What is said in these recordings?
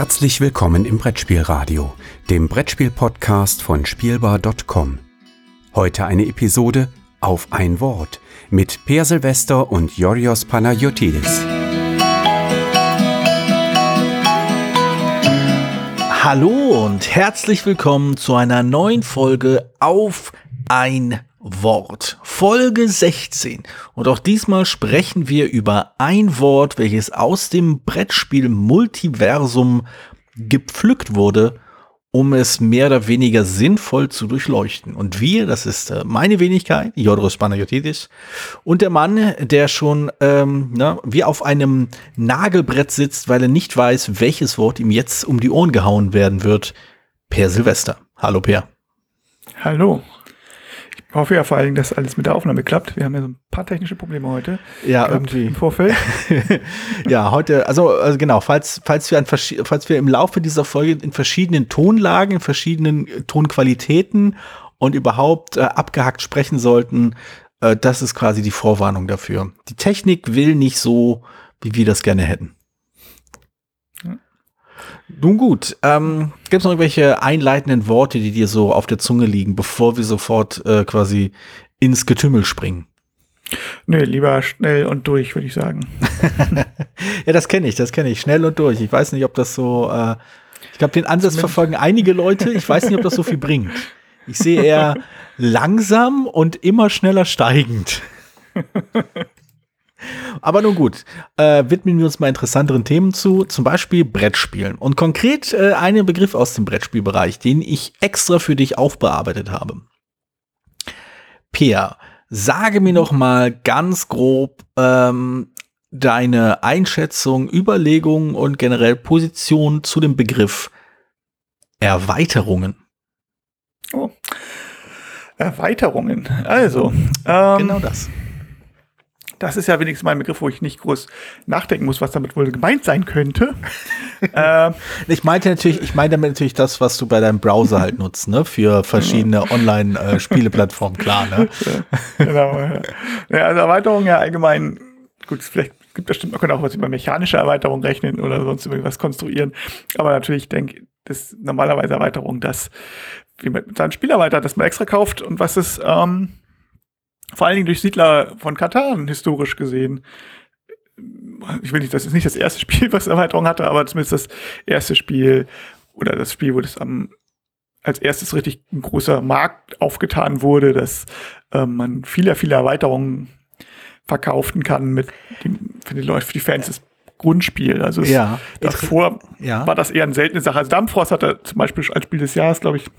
Herzlich willkommen im Brettspielradio, dem Brettspiel-Podcast von Spielbar.com. Heute eine Episode auf ein Wort mit Per Silvester und Yorios Panayotidis. Hallo und herzlich willkommen zu einer neuen Folge auf ein Wort. Folge 16. Und auch diesmal sprechen wir über ein Wort, welches aus dem Brettspiel Multiversum gepflückt wurde, um es mehr oder weniger sinnvoll zu durchleuchten. Und wir, das ist äh, meine Wenigkeit, Jodros Panagiotitis, und der Mann, der schon ähm, na, wie auf einem Nagelbrett sitzt, weil er nicht weiß, welches Wort ihm jetzt um die Ohren gehauen werden wird, Per Silvester. Hallo Per. Hallo. Ich hoffe ja vor allen Dingen, dass alles mit der Aufnahme klappt. Wir haben ja so ein paar technische Probleme heute. Ja, irgendwie. Im Vorfeld. ja, heute, also, also genau, falls, falls, wir an, falls wir im Laufe dieser Folge in verschiedenen Tonlagen, in verschiedenen Tonqualitäten und überhaupt äh, abgehackt sprechen sollten, äh, das ist quasi die Vorwarnung dafür. Die Technik will nicht so, wie wir das gerne hätten. Nun gut, ähm, gibt es noch irgendwelche einleitenden Worte, die dir so auf der Zunge liegen, bevor wir sofort äh, quasi ins Getümmel springen? Nö, lieber schnell und durch, würde ich sagen. ja, das kenne ich, das kenne ich. Schnell und durch. Ich weiß nicht, ob das so, äh, ich glaube, den Ansatz verfolgen einige Leute. Ich weiß nicht, ob das so viel bringt. Ich sehe eher langsam und immer schneller steigend. Aber nun gut, äh, widmen wir uns mal interessanteren Themen zu, zum Beispiel Brettspielen. Und konkret äh, einen Begriff aus dem Brettspielbereich, den ich extra für dich aufbearbeitet habe. Peer, sage mir noch mal ganz grob ähm, deine Einschätzung, Überlegungen und generell Position zu dem Begriff Erweiterungen. Oh. Erweiterungen. Also. Ähm, genau das das ist ja wenigstens mein Begriff, wo ich nicht groß nachdenken muss, was damit wohl gemeint sein könnte. ähm, ich meinte natürlich, ich meine damit natürlich das, was du bei deinem Browser halt nutzt, ne, für verschiedene Online-Spieleplattformen, klar, ne? genau. Ja, also Erweiterung ja allgemein, gut, vielleicht gibt es bestimmt, man könnte auch was über mechanische Erweiterung rechnen oder sonst irgendwas konstruieren. Aber natürlich denke das normalerweise Erweiterung, dass wie man seinem Spiel erweitert, dass man extra kauft und was ist, ähm, vor allen Dingen durch Siedler von Katan historisch gesehen. Ich will nicht, das ist nicht das erste Spiel, was Erweiterung hatte, aber zumindest das erste Spiel oder das Spiel, wo das am als erstes richtig ein großer Markt aufgetan wurde, dass äh, man viele, viele Erweiterungen verkaufen kann mit dem, für die Leute, für die Fans des Grundspiel. Also ja, davor ja. war das eher eine seltene Sache. Also Dampfrost hatte zum Beispiel als Spiel des Jahres, glaube ich,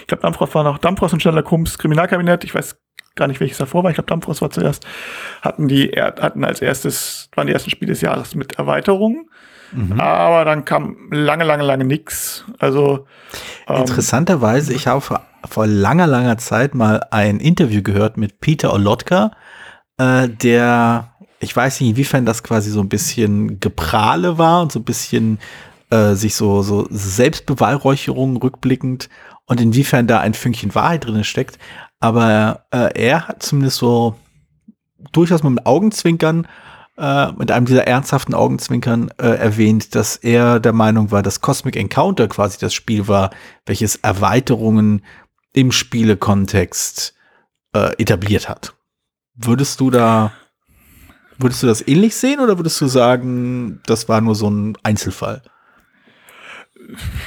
ich glaube, Dampfrost war noch Dampfrost und Sherlock Holmes Kriminalkabinett. Ich weiß gar nicht, welches davor war. Ich glaube, Dampfrost war zuerst. Hatten die, hatten als erstes, waren die ersten Spiele des Jahres mit Erweiterungen. Mhm. Aber dann kam lange, lange, lange nix. Also ähm, interessanterweise, ich habe vor, vor, langer, langer Zeit mal ein Interview gehört mit Peter Olotka, äh, der, ich weiß nicht, inwiefern das quasi so ein bisschen Geprahle war und so ein bisschen äh, sich so, so Selbstbeweihräucherung rückblickend und inwiefern da ein Fünkchen Wahrheit drin steckt. Aber äh, er hat zumindest so durchaus mal mit Augenzwinkern, äh, mit einem dieser ernsthaften Augenzwinkern äh, erwähnt, dass er der Meinung war, dass Cosmic Encounter quasi das Spiel war, welches Erweiterungen im Spielekontext äh, etabliert hat. Würdest du da, würdest du das ähnlich sehen oder würdest du sagen, das war nur so ein Einzelfall?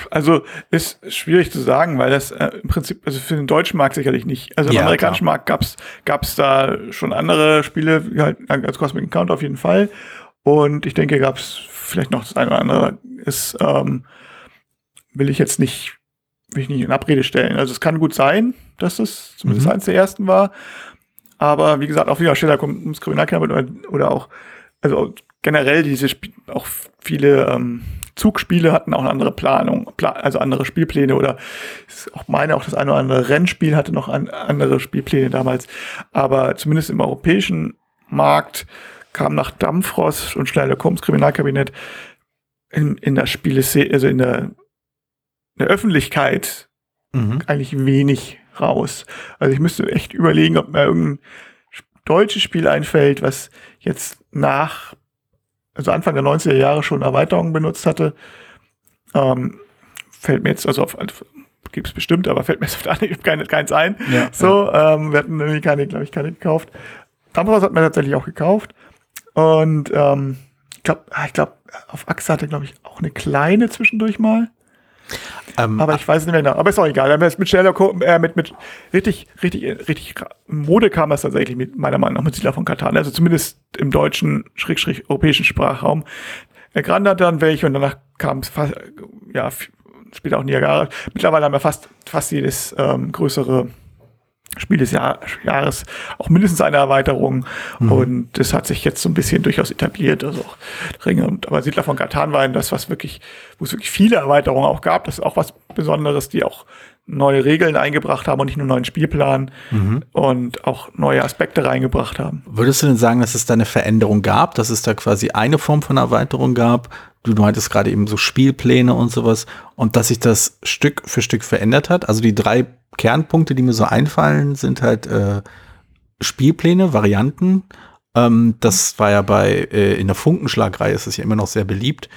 Also ist schwierig zu sagen, weil das äh, im Prinzip, also für den deutschen Markt sicherlich nicht. Also im ja, amerikanischen klar. Markt gab's gab's da schon andere Spiele, halt als Cosmic Encounter auf jeden Fall. Und ich denke, gab's vielleicht noch das eine oder andere. Ist, ähm, will ich jetzt nicht, will ich nicht in Abrede stellen. Also es kann gut sein, dass es zumindest mhm. eins der ersten war. Aber wie gesagt, auch wieder Steller kommt ums Kriminalkriminal oder, oder auch, also generell diese Sp auch viele ähm, Zugspiele hatten auch eine andere Planung, also andere Spielpläne oder auch meine, auch das eine oder andere Rennspiel hatte noch andere Spielpläne damals. Aber zumindest im europäischen Markt kam nach Dampfrost und Schneider Holmes Kriminalkabinett in, in der Spieleszene, also in der, in der Öffentlichkeit mhm. eigentlich wenig raus. Also ich müsste echt überlegen, ob mir irgendein deutsches Spiel einfällt, was jetzt nach also Anfang der 90er Jahre schon Erweiterungen benutzt hatte. Ähm, fällt mir jetzt, also auf, gibt es bestimmt, aber fällt mir jetzt auf Anhieb keine, keins ein. Ja, so, ja. Ähm, wir hatten nämlich keine, glaube ich, keine gekauft. Dampfhaus hat man tatsächlich auch gekauft. Und ähm, ich glaube, ah, ich glaube, auf Achse hatte, glaube ich, auch eine kleine zwischendurch mal. Ähm, aber ich weiß nicht mehr genau. Aber ist auch egal. Mit schneller, äh, mit, mit richtig, richtig, richtig Mode kam es tatsächlich mit meiner Meinung nach mit Siedler von Katan. Also zumindest im deutschen, schräg, schräg, europäischen Sprachraum. Der Grand hat dann welche und danach kam es fast, ja, später auch Niagara. Mittlerweile haben wir fast, fast jedes ähm, größere Spiel des Jahr, Jahres auch mindestens eine Erweiterung mhm. und das hat sich jetzt so ein bisschen durchaus etabliert. Also auch Ringe und aber Siedler von Katan waren das, was wirklich, wo es wirklich viele Erweiterungen auch gab. Das ist auch was Besonderes, die auch neue Regeln eingebracht haben und nicht nur neuen Spielplan mhm. und auch neue Aspekte reingebracht haben. Würdest du denn sagen, dass es da eine Veränderung gab, dass es da quasi eine Form von Erweiterung gab? Du meintest gerade eben so Spielpläne und sowas und dass sich das Stück für Stück verändert hat. Also die drei Kernpunkte, die mir so einfallen, sind halt äh, Spielpläne, Varianten. Ähm, das war ja bei äh, in der Funkenschlagreihe ist es ja immer noch sehr beliebt.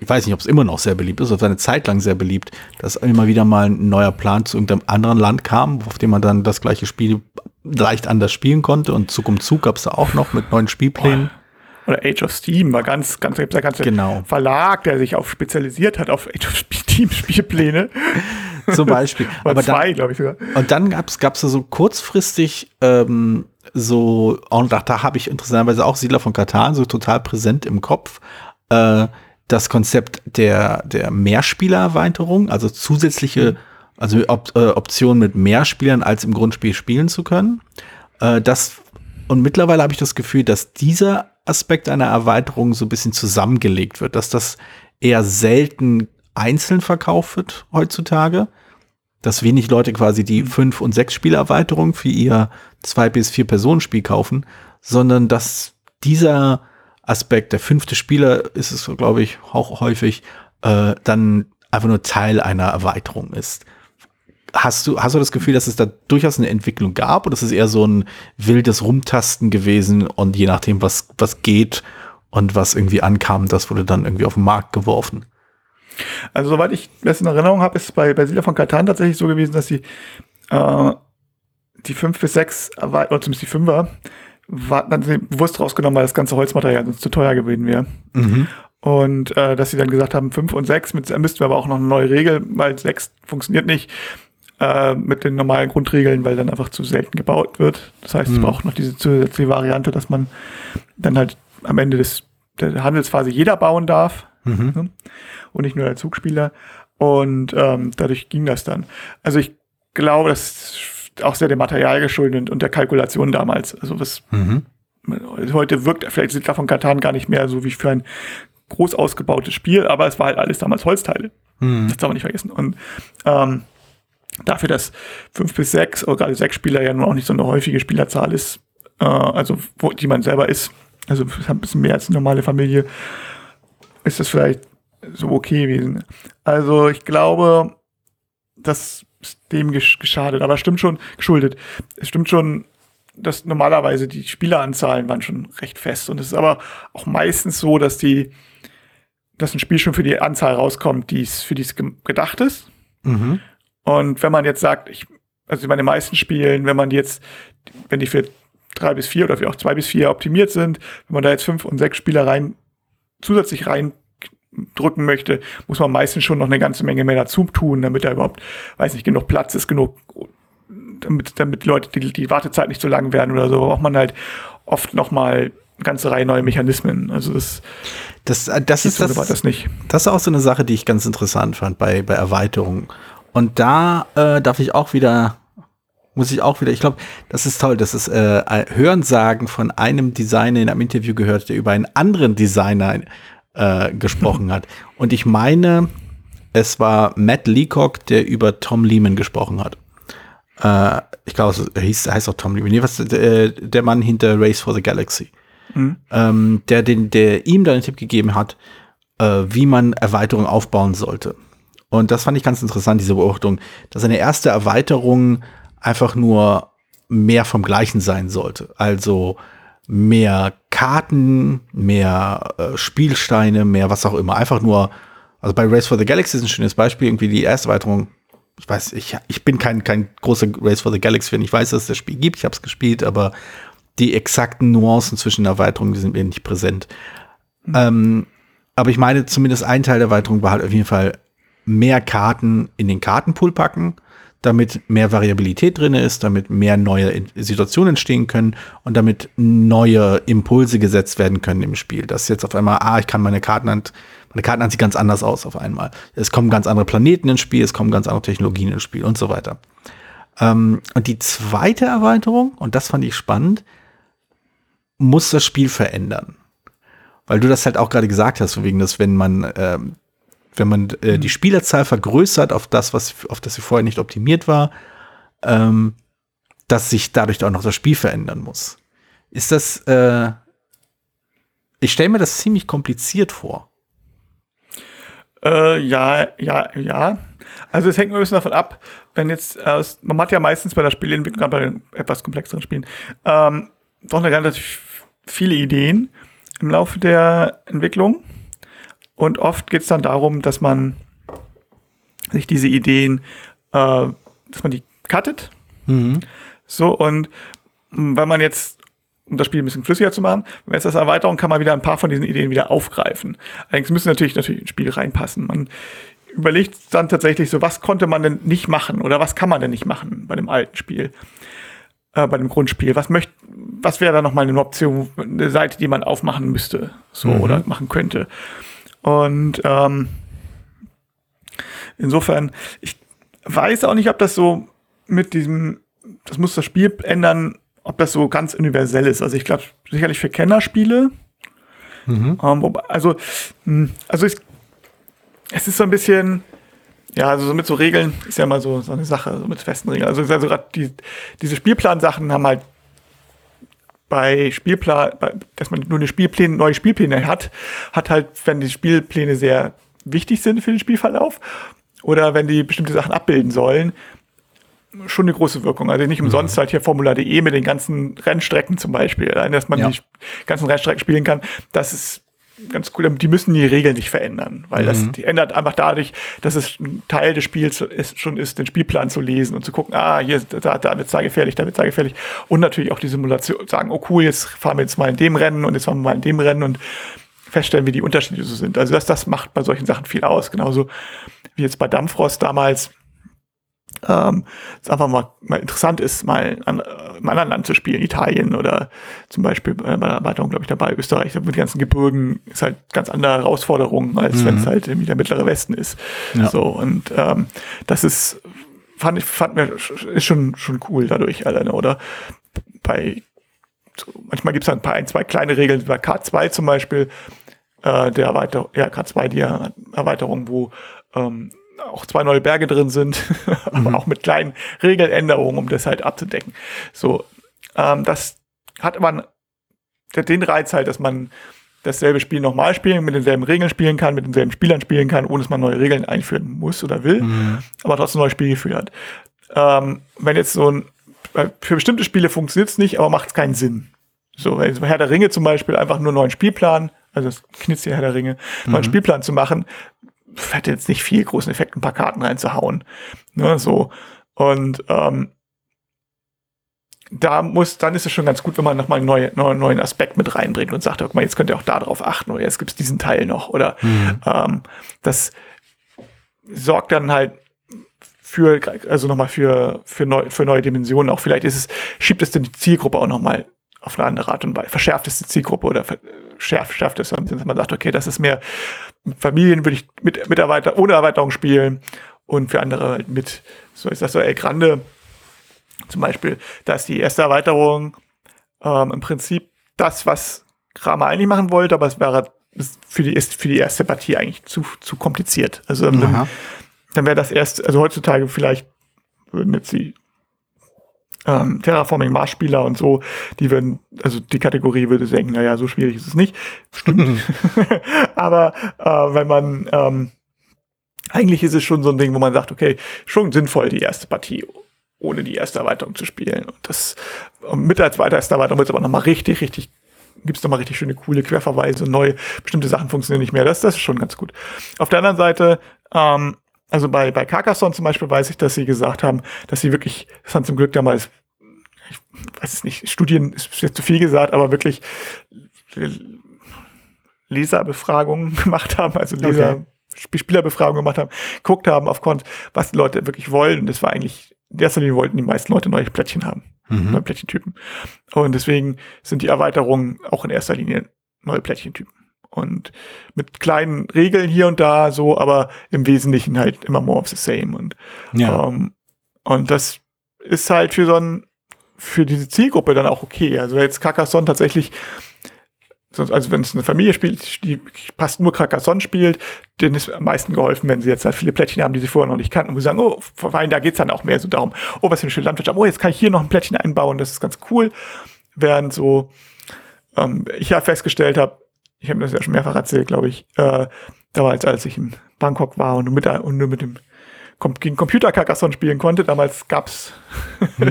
Ich weiß nicht, ob es immer noch sehr beliebt ist, aber eine Zeit lang sehr beliebt, dass immer wieder mal ein neuer Plan zu irgendeinem anderen Land kam, auf dem man dann das gleiche Spiel leicht anders spielen konnte. Und Zug um Zug gab es da auch noch mit neuen Spielplänen. Oder Age of Steam war ganz, ganz, der ganze genau. Verlag, der sich auf spezialisiert hat auf Age of Steam Spielpläne. Zum Beispiel. Aber zwei, glaube ich sogar. Und dann gab es gab's so kurzfristig ähm, so, und da, da habe ich interessanterweise auch Siedler von Katan so total präsent im Kopf. Äh, das Konzept der, der Mehrspielererweiterung, also zusätzliche, also Op äh, Optionen mit mehr Spielern als im Grundspiel spielen zu können. Äh, das, und mittlerweile habe ich das Gefühl, dass dieser Aspekt einer Erweiterung so ein bisschen zusammengelegt wird, dass das eher selten einzeln verkauft wird heutzutage, dass wenig Leute quasi die mhm. fünf und sechs Spielerweiterung für ihr zwei bis vier Personen Spiel kaufen, sondern dass dieser Aspekt, der fünfte Spieler ist es, glaube ich, auch häufig, äh, dann einfach nur Teil einer Erweiterung ist. Hast du, hast du das Gefühl, dass es da durchaus eine Entwicklung gab oder ist es eher so ein wildes Rumtasten gewesen und je nachdem, was, was geht und was irgendwie ankam, das wurde dann irgendwie auf den Markt geworfen? Also soweit ich das in Erinnerung habe, ist es bei, bei Siedler von Katan tatsächlich so gewesen, dass sie äh, die fünf bis sechs, oder zumindest die fünfer, war, dann sie bewusst rausgenommen, weil das ganze Holzmaterial sonst zu teuer gewesen wäre. Mhm. Und äh, dass sie dann gesagt haben, fünf und sechs, mit, müssten wir aber auch noch eine neue Regel, weil sechs funktioniert nicht äh, mit den normalen Grundregeln, weil dann einfach zu selten gebaut wird. Das heißt, mhm. es braucht noch diese zusätzliche Variante, dass man dann halt am Ende des, der Handelsphase jeder bauen darf mhm. ne? und nicht nur der Zugspieler. Und ähm, dadurch ging das dann. Also ich glaube, das ist auch sehr dem Material geschuldet und der Kalkulation damals. Also was mhm. heute wirkt vielleicht sind davon Katan gar nicht mehr so wie für ein groß ausgebautes Spiel, aber es war halt alles damals Holzteile. Mhm. Das darf man nicht vergessen. Und ähm, dafür, dass fünf bis sechs oder gerade sechs Spieler ja nun auch nicht so eine häufige Spielerzahl ist, äh, also wo, die man selber ist, also ein bisschen mehr als eine normale Familie, ist das vielleicht so okay gewesen. Also ich glaube, das ist dem geschadet, aber stimmt schon, geschuldet. Es stimmt schon, dass normalerweise die Spieleranzahlen waren schon recht fest. Und es ist aber auch meistens so, dass die, dass ein Spiel schon für die Anzahl rauskommt, die für die es gedacht ist. Mhm. Und wenn man jetzt sagt, ich, also bei den meisten Spielen, wenn man jetzt, wenn die für drei bis vier oder für auch zwei bis vier optimiert sind, wenn man da jetzt fünf und sechs Spieler rein zusätzlich reindrücken möchte, muss man meistens schon noch eine ganze Menge mehr dazu tun, damit da überhaupt, weiß nicht, genug Platz ist, genug, damit, damit die Leute, die, die Wartezeit nicht so lang werden oder so, braucht man halt oft noch mal eine ganze Reihe neue Mechanismen. Also das, das, äh, das ist das, das nicht. Das ist auch so eine Sache, die ich ganz interessant fand bei, bei Erweiterungen. Und da äh, darf ich auch wieder muss ich auch wieder, ich glaube, das ist toll, das ist äh, Hörensagen von einem Designer in einem Interview gehört, der über einen anderen Designer äh, gesprochen hat. Und ich meine, es war Matt Leacock, der über Tom Lehman gesprochen hat. Äh, ich glaube, er hieß, heißt auch Tom Lehman. Nee, was, der, der Mann hinter Race for the Galaxy. Mhm. Ähm, der, den, der ihm da einen Tipp gegeben hat, äh, wie man Erweiterungen aufbauen sollte. Und das fand ich ganz interessant, diese Beobachtung, dass eine erste Erweiterung einfach nur mehr vom Gleichen sein sollte. Also mehr Karten, mehr äh, Spielsteine, mehr was auch immer. Einfach nur, also bei Race for the Galaxy ist ein schönes Beispiel, irgendwie die erste Erweiterung. Ich weiß, ich, ich bin kein, kein großer Race for the Galaxy-Fan. Ich weiß, dass es das Spiel gibt, ich habe es gespielt, aber die exakten Nuancen zwischen Erweiterungen sind mir nicht präsent. Mhm. Ähm, aber ich meine, zumindest ein Teil der Erweiterung war halt auf jeden Fall mehr Karten in den Kartenpool packen damit mehr Variabilität drin ist, damit mehr neue Situationen entstehen können und damit neue Impulse gesetzt werden können im Spiel. Dass jetzt auf einmal, ah, ich kann meine Kartenhand, meine Kartenhand sieht ganz anders aus auf einmal. Es kommen ganz andere Planeten ins Spiel, es kommen ganz andere Technologien ins Spiel und so weiter. Ähm, und die zweite Erweiterung, und das fand ich spannend, muss das Spiel verändern. Weil du das halt auch gerade gesagt hast, wegen des, wenn man ähm, wenn man äh, mhm. die Spielerzahl vergrößert auf das, was auf das sie vorher nicht optimiert war, ähm, dass sich dadurch auch noch das Spiel verändern muss. Ist das, äh, ich stelle mir das ziemlich kompliziert vor. Äh, ja, ja, ja. Also es hängt ein bisschen davon ab, wenn jetzt, äh, man hat ja meistens bei der Spielentwicklung, bei den etwas komplexeren Spielen, ähm, doch eine relativ viele Ideen im Laufe der Entwicklung. Und oft geht es dann darum, dass man sich diese Ideen, äh, dass man die cuttet. Mhm. So, und wenn man jetzt, um das Spiel ein bisschen flüssiger zu machen, wenn es das Erweiterung, kann man wieder ein paar von diesen Ideen wieder aufgreifen. Allerdings müssen natürlich natürlich ins Spiel reinpassen. Man überlegt dann tatsächlich so, was konnte man denn nicht machen oder was kann man denn nicht machen bei dem alten Spiel, äh, bei dem Grundspiel? Was möchte, was wäre da nochmal eine Option, eine Seite, die man aufmachen müsste, so mhm. oder machen könnte? Und ähm, insofern, ich weiß auch nicht, ob das so mit diesem, das muss das Spiel ändern, ob das so ganz universell ist. Also ich glaube, sicherlich für Kennerspiele. Mhm. Ähm, also, hm, also ich, es ist so ein bisschen, ja, also so mit so Regeln ist ja immer so, so eine Sache, so mit festen Regeln. Also, also gerade die, diese Spielplansachen haben halt bei Spielplan, dass man nur eine Spielpläne, neue Spielpläne hat, hat halt, wenn die Spielpläne sehr wichtig sind für den Spielverlauf oder wenn die bestimmte Sachen abbilden sollen, schon eine große Wirkung. Also nicht umsonst mhm. halt hier Formula.de mit den ganzen Rennstrecken zum Beispiel, dass man ja. die ganzen Rennstrecken spielen kann, das ist ganz cool. Die müssen die Regeln nicht verändern, weil mhm. das die ändert einfach dadurch, dass es ein Teil des Spiels ist, schon ist, den Spielplan zu lesen und zu gucken, ah, hier, da, da wird es gefährlich, da wird es gefährlich. Und natürlich auch die Simulation, sagen, oh cool, jetzt fahren wir jetzt mal in dem Rennen und jetzt fahren wir mal in dem Rennen und feststellen, wie die Unterschiede so sind. Also das, das macht bei solchen Sachen viel aus. Genauso wie jetzt bei Dampfrost damals ähm, es einfach mal, mal interessant ist, mal an, äh, im anderen Land zu spielen, Italien oder zum Beispiel äh, bei der Erweiterung, glaube ich, dabei, Österreich, mit den ganzen Gebirgen ist halt ganz andere Herausforderung, als mhm. wenn es halt irgendwie der mittlere Westen ist. Ja. So, und ähm, das ist, fand ich, fand mir, ist schon, schon cool dadurch alleine, oder? Bei, so, manchmal gibt es halt ein paar, ein, zwei kleine Regeln, bei K2 zum Beispiel, äh, der Erweiterung, ja, K2, die Erweiterung, wo ähm, auch zwei neue Berge drin sind, aber mhm. auch mit kleinen Regeländerungen, um das halt abzudecken. So, ähm, das hat man den Reiz halt, dass man dasselbe Spiel nochmal spielen, mit denselben Regeln spielen kann, mit denselben Spielern spielen kann, ohne dass man neue Regeln einführen muss oder will, mhm. aber trotzdem ein neues Spielgefühl hat. Ähm, wenn jetzt so ein, für bestimmte Spiele funktioniert es nicht, aber macht es keinen Sinn. So, wenn jetzt Herr der Ringe zum Beispiel einfach nur einen neuen Spielplan, also das knitzt Herr der Ringe, mhm. neuen Spielplan zu machen, hätte jetzt nicht viel großen Effekt, ein paar Karten reinzuhauen. Ne, so. Und ähm, da muss, dann ist es schon ganz gut, wenn man nochmal einen neuen, neuen Aspekt mit reinbringt und sagt, guck mal, jetzt könnt ihr auch da drauf achten oder jetzt gibt es diesen Teil noch. Oder mhm. ähm, das sorgt dann halt für, also nochmal für, für, neu, für neue Dimensionen auch. Vielleicht ist es, schiebt es dann die Zielgruppe auch nochmal auf eine andere Art und Weise, verschärft es die Zielgruppe oder schärft, schärft es, dass man sagt, okay, das ist mehr Familien würde ich mit Mitarbeiter ohne Erweiterung spielen und für andere halt mit. So ist das so El Grande zum Beispiel. Da ist die erste Erweiterung ähm, im Prinzip das, was Kramer eigentlich machen wollte, aber es wäre für die, ist für die erste Partie eigentlich zu, zu kompliziert. Also dann, dann wäre das erst, also heutzutage vielleicht würden jetzt die ähm, Terraforming Mars-Spieler und so, die würden, also die Kategorie würde denken, naja, so schwierig ist es nicht. Stimmt. Aber äh, wenn man ähm, eigentlich ist es schon so ein Ding, wo man sagt, okay, schon sinnvoll, die erste Partie ohne die erste Erweiterung zu spielen. Und das mit der zweiten erste Erweiterung wird es aber nochmal richtig, richtig gibt es nochmal richtig schöne, coole Querverweise, neue, bestimmte Sachen funktionieren nicht mehr. Das, das ist schon ganz gut. Auf der anderen Seite, ähm, also bei, bei Carcassonne zum Beispiel weiß ich, dass sie gesagt haben, dass sie wirklich, das haben zum Glück damals, ich weiß es nicht, Studien ist jetzt zu viel gesagt, aber wirklich Leserbefragungen gemacht haben, also Leser, okay. Spielerbefragungen gemacht haben, guckt haben auf Kont, was die Leute wirklich wollen. Und das war eigentlich, in erster Linie wollten die meisten Leute neue Plättchen haben, mhm. neue Plättchentypen. Und deswegen sind die Erweiterungen auch in erster Linie neue Plättchentypen. Und mit kleinen Regeln hier und da so, aber im Wesentlichen halt immer more of the same. Und, ja. ähm, und das ist halt für so ein, für diese Zielgruppe dann auch okay. Also jetzt Carcassonne tatsächlich also wenn es eine Familie spielt, die passt nur Carcassonne spielt, denen ist am meisten geholfen, wenn sie jetzt halt viele Plättchen haben, die sie vorher noch nicht kannten. Und sie sagen, oh, Wein, da geht's dann auch mehr so darum, oh, was für eine schöne Landwirtschaft, oh, jetzt kann ich hier noch ein Plättchen einbauen, das ist ganz cool. Während so, ähm, ich ja festgestellt habe, ich habe das ja schon mehrfach erzählt, glaube ich, äh, damals, als ich in Bangkok war und nur mit, und nur mit dem gegen Computer Carcassonne spielen konnte. Damals gab's mhm.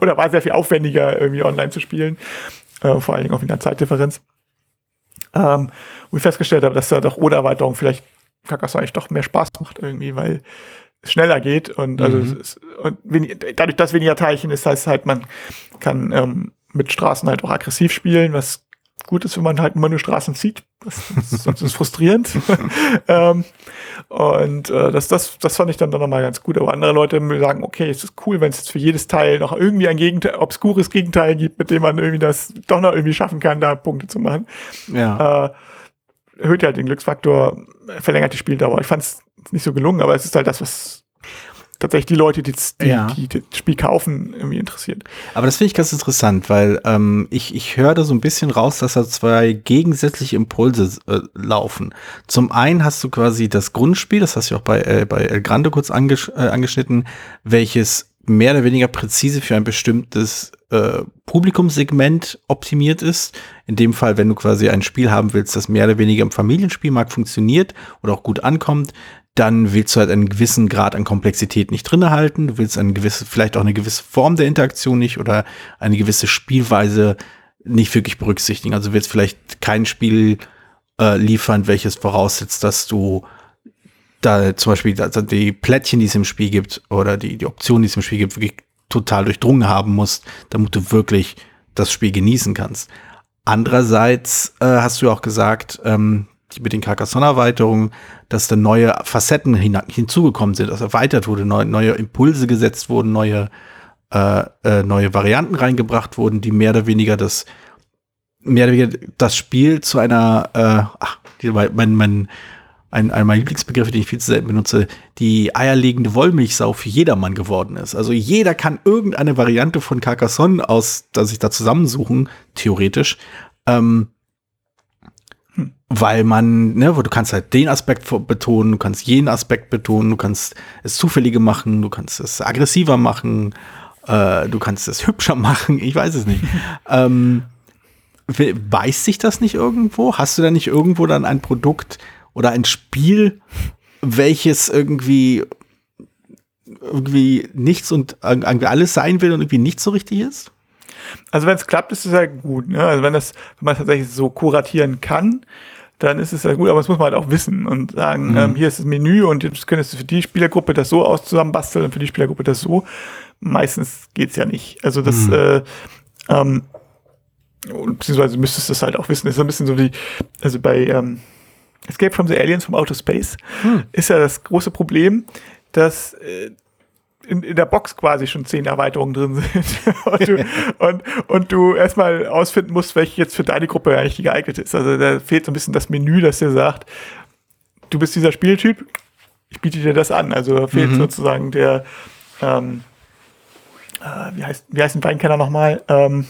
oder war sehr viel aufwendiger, irgendwie online zu spielen äh, vor allen Dingen auch in der Zeitdifferenz. Ähm, wo ich festgestellt habe, dass da doch ohne Erweiterung vielleicht Carcassonne eigentlich doch mehr Spaß macht irgendwie, weil es schneller geht und also mhm. ist, und wenig, dadurch, dass weniger Teilchen ist, heißt halt, man kann ähm, mit Straßen halt auch aggressiv spielen, was gut ist, wenn man halt immer nur Straßen zieht. Das, das, sonst ist es frustrierend. ähm, und äh, das, das, das fand ich dann, dann nochmal ganz gut. Aber andere Leute sagen, okay, es ist cool, wenn es jetzt für jedes Teil noch irgendwie ein Gegenteil, obskures Gegenteil gibt, mit dem man irgendwie das doch noch irgendwie schaffen kann, da Punkte zu machen. Ja. Äh, erhöht halt den Glücksfaktor, verlängert die Spieldauer. Ich fand es nicht so gelungen, aber es ist halt das, was tatsächlich die Leute, die, die, ja. die, die das Spiel kaufen, irgendwie interessiert. Aber das finde ich ganz interessant, weil ähm, ich, ich höre da so ein bisschen raus, dass da zwei gegensätzliche Impulse äh, laufen. Zum einen hast du quasi das Grundspiel, das hast du auch bei, äh, bei El Grande kurz anges äh, angeschnitten, welches mehr oder weniger präzise für ein bestimmtes äh, Publikumssegment optimiert ist. In dem Fall, wenn du quasi ein Spiel haben willst, das mehr oder weniger im Familienspielmarkt funktioniert oder auch gut ankommt, dann willst du halt einen gewissen Grad an Komplexität nicht drinne halten. Du willst eine gewisse, vielleicht auch eine gewisse Form der Interaktion nicht oder eine gewisse Spielweise nicht wirklich berücksichtigen. Also willst vielleicht kein Spiel äh, liefern, welches voraussetzt, dass du da zum Beispiel also die Plättchen, die es im Spiel gibt oder die, die Optionen, die es im Spiel gibt, wirklich total durchdrungen haben musst, damit du wirklich das Spiel genießen kannst. Andererseits äh, hast du auch gesagt, ähm, mit den Carcassonne-Erweiterungen, dass da neue Facetten hin, hinzugekommen sind, dass erweitert wurde, neue, neue Impulse gesetzt wurden, neue, äh, äh, neue Varianten reingebracht wurden, die mehr oder weniger das mehr oder weniger das Spiel zu einer, äh, ach, die, mein, mein, ein, einer meiner Lieblingsbegriffe, den ich viel zu selten benutze, die eierlegende Wollmilchsau für jedermann geworden ist. Also jeder kann irgendeine Variante von Carcassonne aus, dass sich da zusammensuchen, theoretisch. Ähm, weil man, ne, wo du kannst halt den Aspekt betonen, du kannst jeden Aspekt betonen, du kannst es zufällige machen, du kannst es aggressiver machen, äh, du kannst es hübscher machen, ich weiß es nicht. ähm, weiß sich das nicht irgendwo? Hast du da nicht irgendwo dann ein Produkt oder ein Spiel, welches irgendwie irgendwie nichts und irgendwie alles sein will und irgendwie nicht so richtig ist? Also wenn es klappt, ist es ja gut. Ne? Also wenn das, wenn man tatsächlich so kuratieren kann, dann ist es ja gut, aber das muss man halt auch wissen und sagen, mhm. ähm, hier ist das Menü und jetzt könntest du für die Spielergruppe das so aus zusammenbasteln und für die Spielergruppe das so. Meistens geht's ja nicht. Also das, mhm. äh, ähm, beziehungsweise müsstest du das halt auch wissen. Das ist ein bisschen so wie, also bei ähm, Escape from the Aliens vom Outer Space mhm. ist ja das große Problem, dass äh, in, in der Box quasi schon zehn Erweiterungen drin sind und, du, und, und du erstmal ausfinden musst, welche jetzt für deine Gruppe eigentlich die geeignete ist. Also da fehlt so ein bisschen das Menü, das dir sagt, du bist dieser Spieltyp, ich biete dir das an. Also da fehlt mhm. sozusagen der, ähm, äh, wie, heißt, wie heißt ein Weinkenner nochmal? Ähm,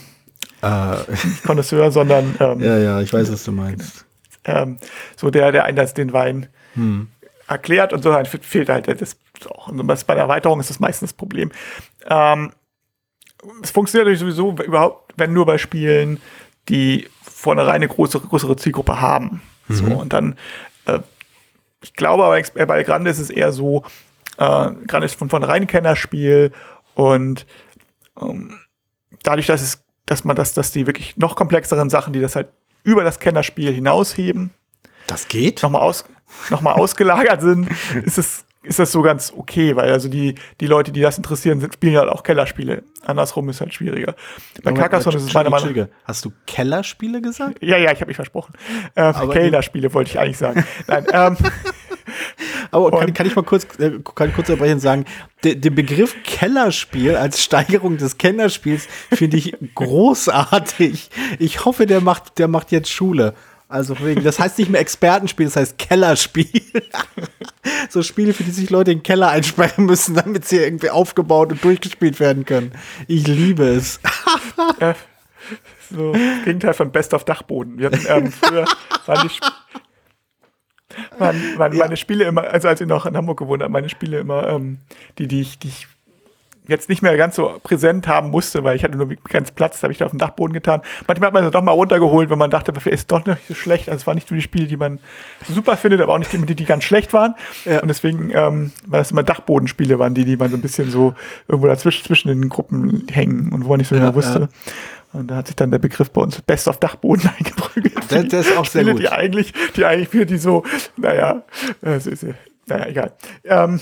uh. Nicht Connoisseur, sondern ähm, Ja, ja, ich weiß, was du meinst. Ähm, so der, der einen den Wein hm. Erklärt und so dann fehlt halt das auch. Und bei der Erweiterung ist das meistens das Problem. Ähm, es funktioniert natürlich sowieso überhaupt, wenn nur bei Spielen, die vornherein eine größere, größere Zielgruppe haben. Mhm. So, und dann, äh, ich glaube aber bei Grande ist es eher so, äh, Grande ist von vornherein ein Kennerspiel und ähm, dadurch, dass es dass man das, dass die wirklich noch komplexeren Sachen, die das halt über das Kennerspiel hinausheben, das geht, nochmal aus, noch mal ausgelagert sind, ist es ist das so ganz okay, weil also die, die Leute, die das interessieren, sind, spielen halt auch Kellerspiele. Andersrum ist halt schwieriger. Bei Carcassonne ist es meiner Meinung nach. Hast du Kellerspiele gesagt? Ja, ja, ich habe mich versprochen. Ähm, Kellerspiele wollte ich eigentlich sagen. Nein, ähm, Aber kann, kann, ich mal kurz, äh, kann kurz erbrechen und sagen, de, den Begriff Kellerspiel als Steigerung des Kennerspiels finde ich großartig. Ich hoffe, der macht, der macht jetzt Schule. Also wegen, das heißt nicht mehr Expertenspiel, das heißt Kellerspiel. so Spiele, für die sich Leute in den Keller einsperren müssen, damit sie irgendwie aufgebaut und durchgespielt werden können. Ich liebe es. ja, so, Gegenteil von Best of Dachboden. Wir hatten ähm, früher waren die waren, waren ja. meine Spiele immer, also als ich noch in Hamburg gewohnt habe, meine Spiele immer, ähm, die, die ich, die ich jetzt nicht mehr ganz so präsent haben musste, weil ich hatte nur begrenzt Platz, habe ich da auf dem Dachboden getan. Manchmal hat man es doch mal runtergeholt, wenn man dachte, ist doch nicht so schlecht. Also es waren nicht nur die Spiele, die man super findet, aber auch nicht die, die ganz schlecht waren. Ja. Und deswegen ähm, war das immer Dachbodenspiele, waren die, die man so ein bisschen so irgendwo dazwischen zwischen den Gruppen hängen und wo man nicht so ja, genau wusste. Ja. Und da hat sich dann der Begriff bei uns Best of Dachboden eingeprügelt. Das, das ist auch sehr Spiele, gut. Die eigentlich, die eigentlich für die so, naja, äh, naja, egal. Ähm,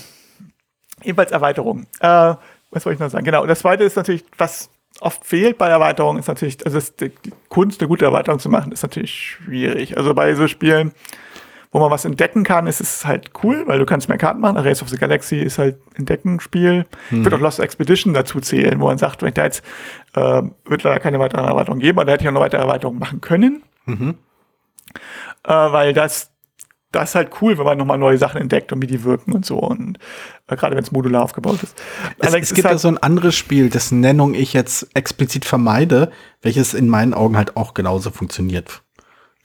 jedenfalls Erweiterung. Äh, was wollte ich noch sagen? Genau. Und das zweite ist natürlich, was oft fehlt bei Erweiterungen, ist natürlich, also die, die Kunst, eine gute Erweiterung zu machen, ist natürlich schwierig. Also bei so Spielen, wo man was entdecken kann, ist es halt cool, weil du kannst mehr Karten machen. Race of the Galaxy ist halt Entdeckenspiel. Hm. Ich würde auch Lost Expedition dazu zählen, wo man sagt, wenn ich da jetzt, äh, wird leider keine weiteren Erweiterungen geben, aber da hätte ich auch noch weitere Erweiterungen machen können. Mhm. Äh, weil das das ist halt cool, wenn man nochmal neue Sachen entdeckt und wie die wirken und so. Und äh, gerade wenn es modular aufgebaut ist. Es, es gibt halt ja so ein anderes Spiel, dessen Nennung ich jetzt explizit vermeide, welches in meinen Augen halt auch genauso funktioniert.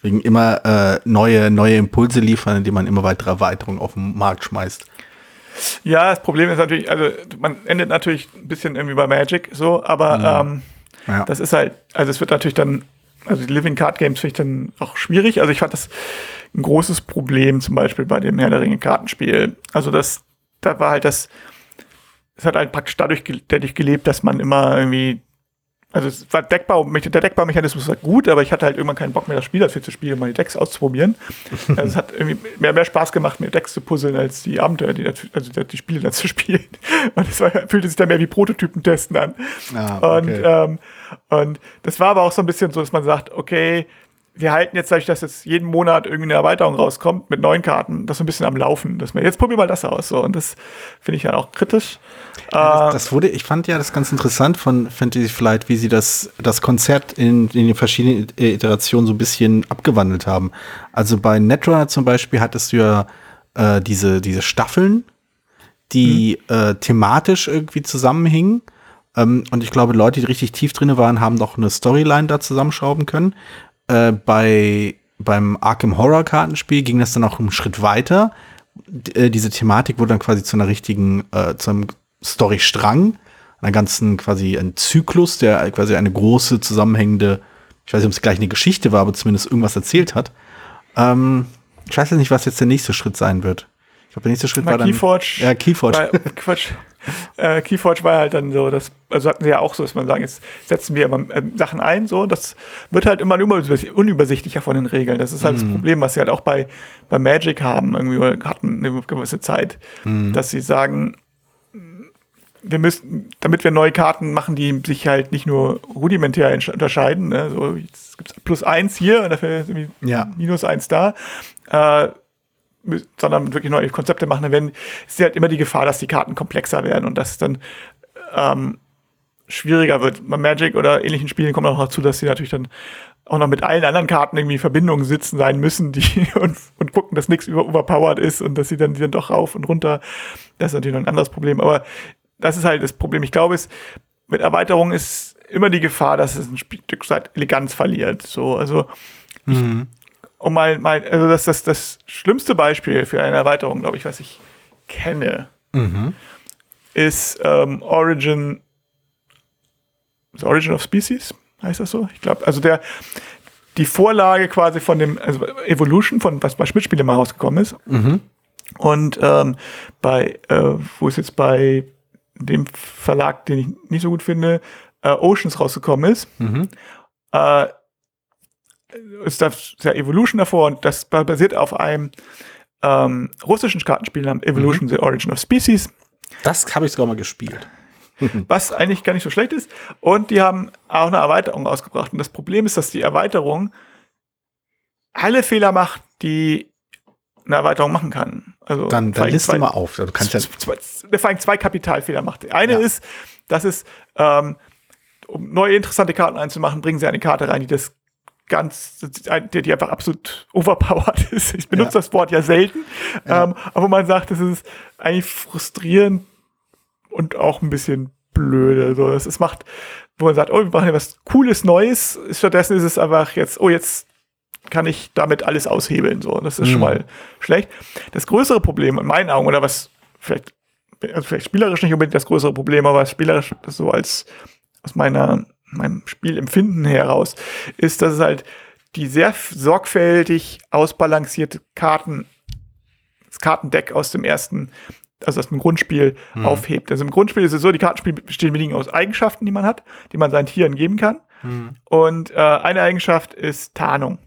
Wegen immer äh, neue, neue Impulse liefern, indem man immer weitere Erweiterungen auf den Markt schmeißt. Ja, das Problem ist natürlich, also man endet natürlich ein bisschen irgendwie bei Magic so, aber ja. ähm, ja. das ist halt, also es wird natürlich dann, also die Living Card Games finde ich dann auch schwierig. Also ich fand das ein großes Problem, zum Beispiel bei dem Herr der Ringe Kartenspiel. Also das, da war halt das, es hat halt praktisch dadurch, dadurch gelebt, dass man immer irgendwie, also es war Deckbau, der Deckbaumechanismus war gut, aber ich hatte halt irgendwann keinen Bock mehr, das Spiel dafür zu spielen, die Decks auszuprobieren. also es hat irgendwie mehr, mehr Spaß gemacht, mir Decks zu puzzeln, als die Abenteuer, die also die Spiele dazu spielen. Und es war, fühlte sich dann mehr wie Prototypen testen an. Ah, okay. Und, ähm, und das war aber auch so ein bisschen so, dass man sagt, okay, wir halten jetzt, dadurch, dass jetzt jeden Monat irgendwie eine Erweiterung rauskommt mit neuen Karten, das so ein bisschen am Laufen. Dass wir, jetzt probier mal das aus. So. Und das finde ich ja auch kritisch. Ja, das, äh, das, wurde, ich fand ja das ganz interessant von Fantasy Flight, wie sie das, das Konzept in, in den verschiedenen Iterationen so ein bisschen abgewandelt haben. Also bei Netrunner zum Beispiel hattest du ja äh, diese, diese Staffeln, die mhm. äh, thematisch irgendwie zusammenhingen. Ähm, und ich glaube, Leute, die richtig tief drin waren, haben doch eine Storyline da zusammenschrauben können. Äh, bei beim Arkham Horror Kartenspiel ging das dann auch einen Schritt weiter. D äh, diese Thematik wurde dann quasi zu einer richtigen, äh, zu einem Storystrang, einer ganzen quasi ein Zyklus, der quasi eine große zusammenhängende, ich weiß nicht, ob es gleich eine Geschichte war, aber zumindest irgendwas erzählt hat. Ähm, ich weiß jetzt nicht, was jetzt der nächste Schritt sein wird. Ich glaube, der nächste Schritt Na, war dann. Keyforge. Ja, Keyforge. War, Quatsch. Äh, Keyforge war halt dann so, das, also hatten sie ja auch so, dass man sagen, jetzt setzen wir immer äh, Sachen ein, so, das wird halt immer unübersichtlicher von den Regeln. Das ist halt mhm. das Problem, was sie halt auch bei, bei Magic haben, irgendwie hatten eine gewisse Zeit, mhm. dass sie sagen, wir müssen, damit wir neue Karten machen, die sich halt nicht nur rudimentär unterscheiden, ne? so jetzt gibt's plus eins hier und dafür ja. minus eins da, äh, sondern wirklich neue Konzepte machen, dann ist halt immer die Gefahr, dass die Karten komplexer werden und dass es dann ähm, schwieriger wird. Bei Magic oder ähnlichen Spielen kommt auch noch dazu, dass sie natürlich dann auch noch mit allen anderen Karten irgendwie in Verbindung sitzen sein müssen, die und, und gucken, dass nichts über, overpowered ist und dass sie dann, die dann doch rauf und runter. Das ist natürlich noch ein anderes Problem. Aber das ist halt das Problem. Ich glaube, es mit Erweiterung ist immer die Gefahr, dass es ein Stück weit Eleganz verliert. So, also mhm um mal, mal also das, das, das schlimmste Beispiel für eine Erweiterung, glaube ich, was ich kenne, mhm. ist ähm, Origin, Origin of Species, heißt das so? Ich glaube, also der, die Vorlage quasi von dem, also Evolution, von was bei Schmidt-Spiele mal rausgekommen ist. Mhm. Und ähm, bei, äh, wo ist jetzt bei dem Verlag, den ich nicht so gut finde, äh, Oceans rausgekommen ist. Mhm. Äh, ist das ja Evolution davor und das basiert auf einem ähm, russischen Kartenspiel namens Evolution mhm. The Origin of Species. Das habe ich sogar mal gespielt. was eigentlich gar nicht so schlecht ist. Und die haben auch eine Erweiterung ausgebracht. Und das Problem ist, dass die Erweiterung alle Fehler macht, die eine Erweiterung machen kann. Also dann, dann liste zwei, mal auf. Du kannst ja zwei, vor allem zwei Kapitalfehler macht. Der eine ja. ist, dass es, ähm, um neue interessante Karten einzumachen, bringen sie eine Karte rein, die das ganz, die, die einfach absolut overpowered ist. Ich benutze ja. das Wort ja selten, ja. Ähm, aber man sagt, es ist eigentlich frustrierend und auch ein bisschen blöde. So, es, es macht, wo man sagt, oh, wir machen ja was Cooles Neues. Stattdessen ist es einfach jetzt, oh, jetzt kann ich damit alles aushebeln. So, das ist mhm. schon mal schlecht. Das größere Problem in meinen Augen, oder was vielleicht, also vielleicht spielerisch nicht unbedingt das größere Problem, aber spielerisch so als aus meiner, meinem Spielempfinden heraus, ist, dass es halt die sehr sorgfältig ausbalancierte Karten, das Kartendeck aus dem ersten, also aus dem Grundspiel mhm. aufhebt. Also im Grundspiel ist es so, die Kartenspiele bestehen weniger aus Eigenschaften, die man hat, die man seinen Tieren geben kann. Mhm. Und äh, eine Eigenschaft ist Tarnung.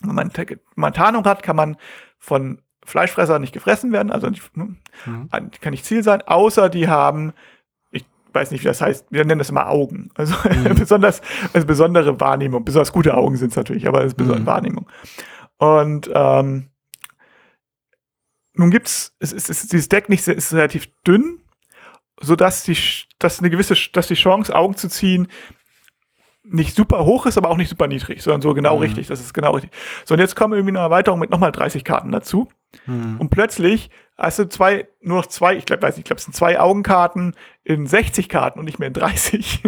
Wenn man, wenn man Tarnung hat, kann man von Fleischfresser nicht gefressen werden, also nicht, mhm. kann nicht Ziel sein, außer die haben, weiß nicht, wie das heißt, wir nennen das immer Augen. Also mhm. besonders, also besondere Wahrnehmung, besonders gute Augen sind es natürlich, aber es ist besondere mhm. Wahrnehmung. Und ähm, nun gibt's, es ist, es ist dieses Deck nicht, ist relativ dünn, so dass die, dass eine gewisse, dass die Chance, Augen zu ziehen, nicht super hoch ist, aber auch nicht super niedrig, sondern so genau mhm. richtig. Das ist genau richtig. So, und jetzt kommen irgendwie eine Erweiterung mit nochmal 30 Karten dazu. Mhm. Und plötzlich hast du zwei, nur noch zwei, ich glaube, weiß nicht, ich glaube, es sind zwei Augenkarten in 60 Karten und nicht mehr in 30.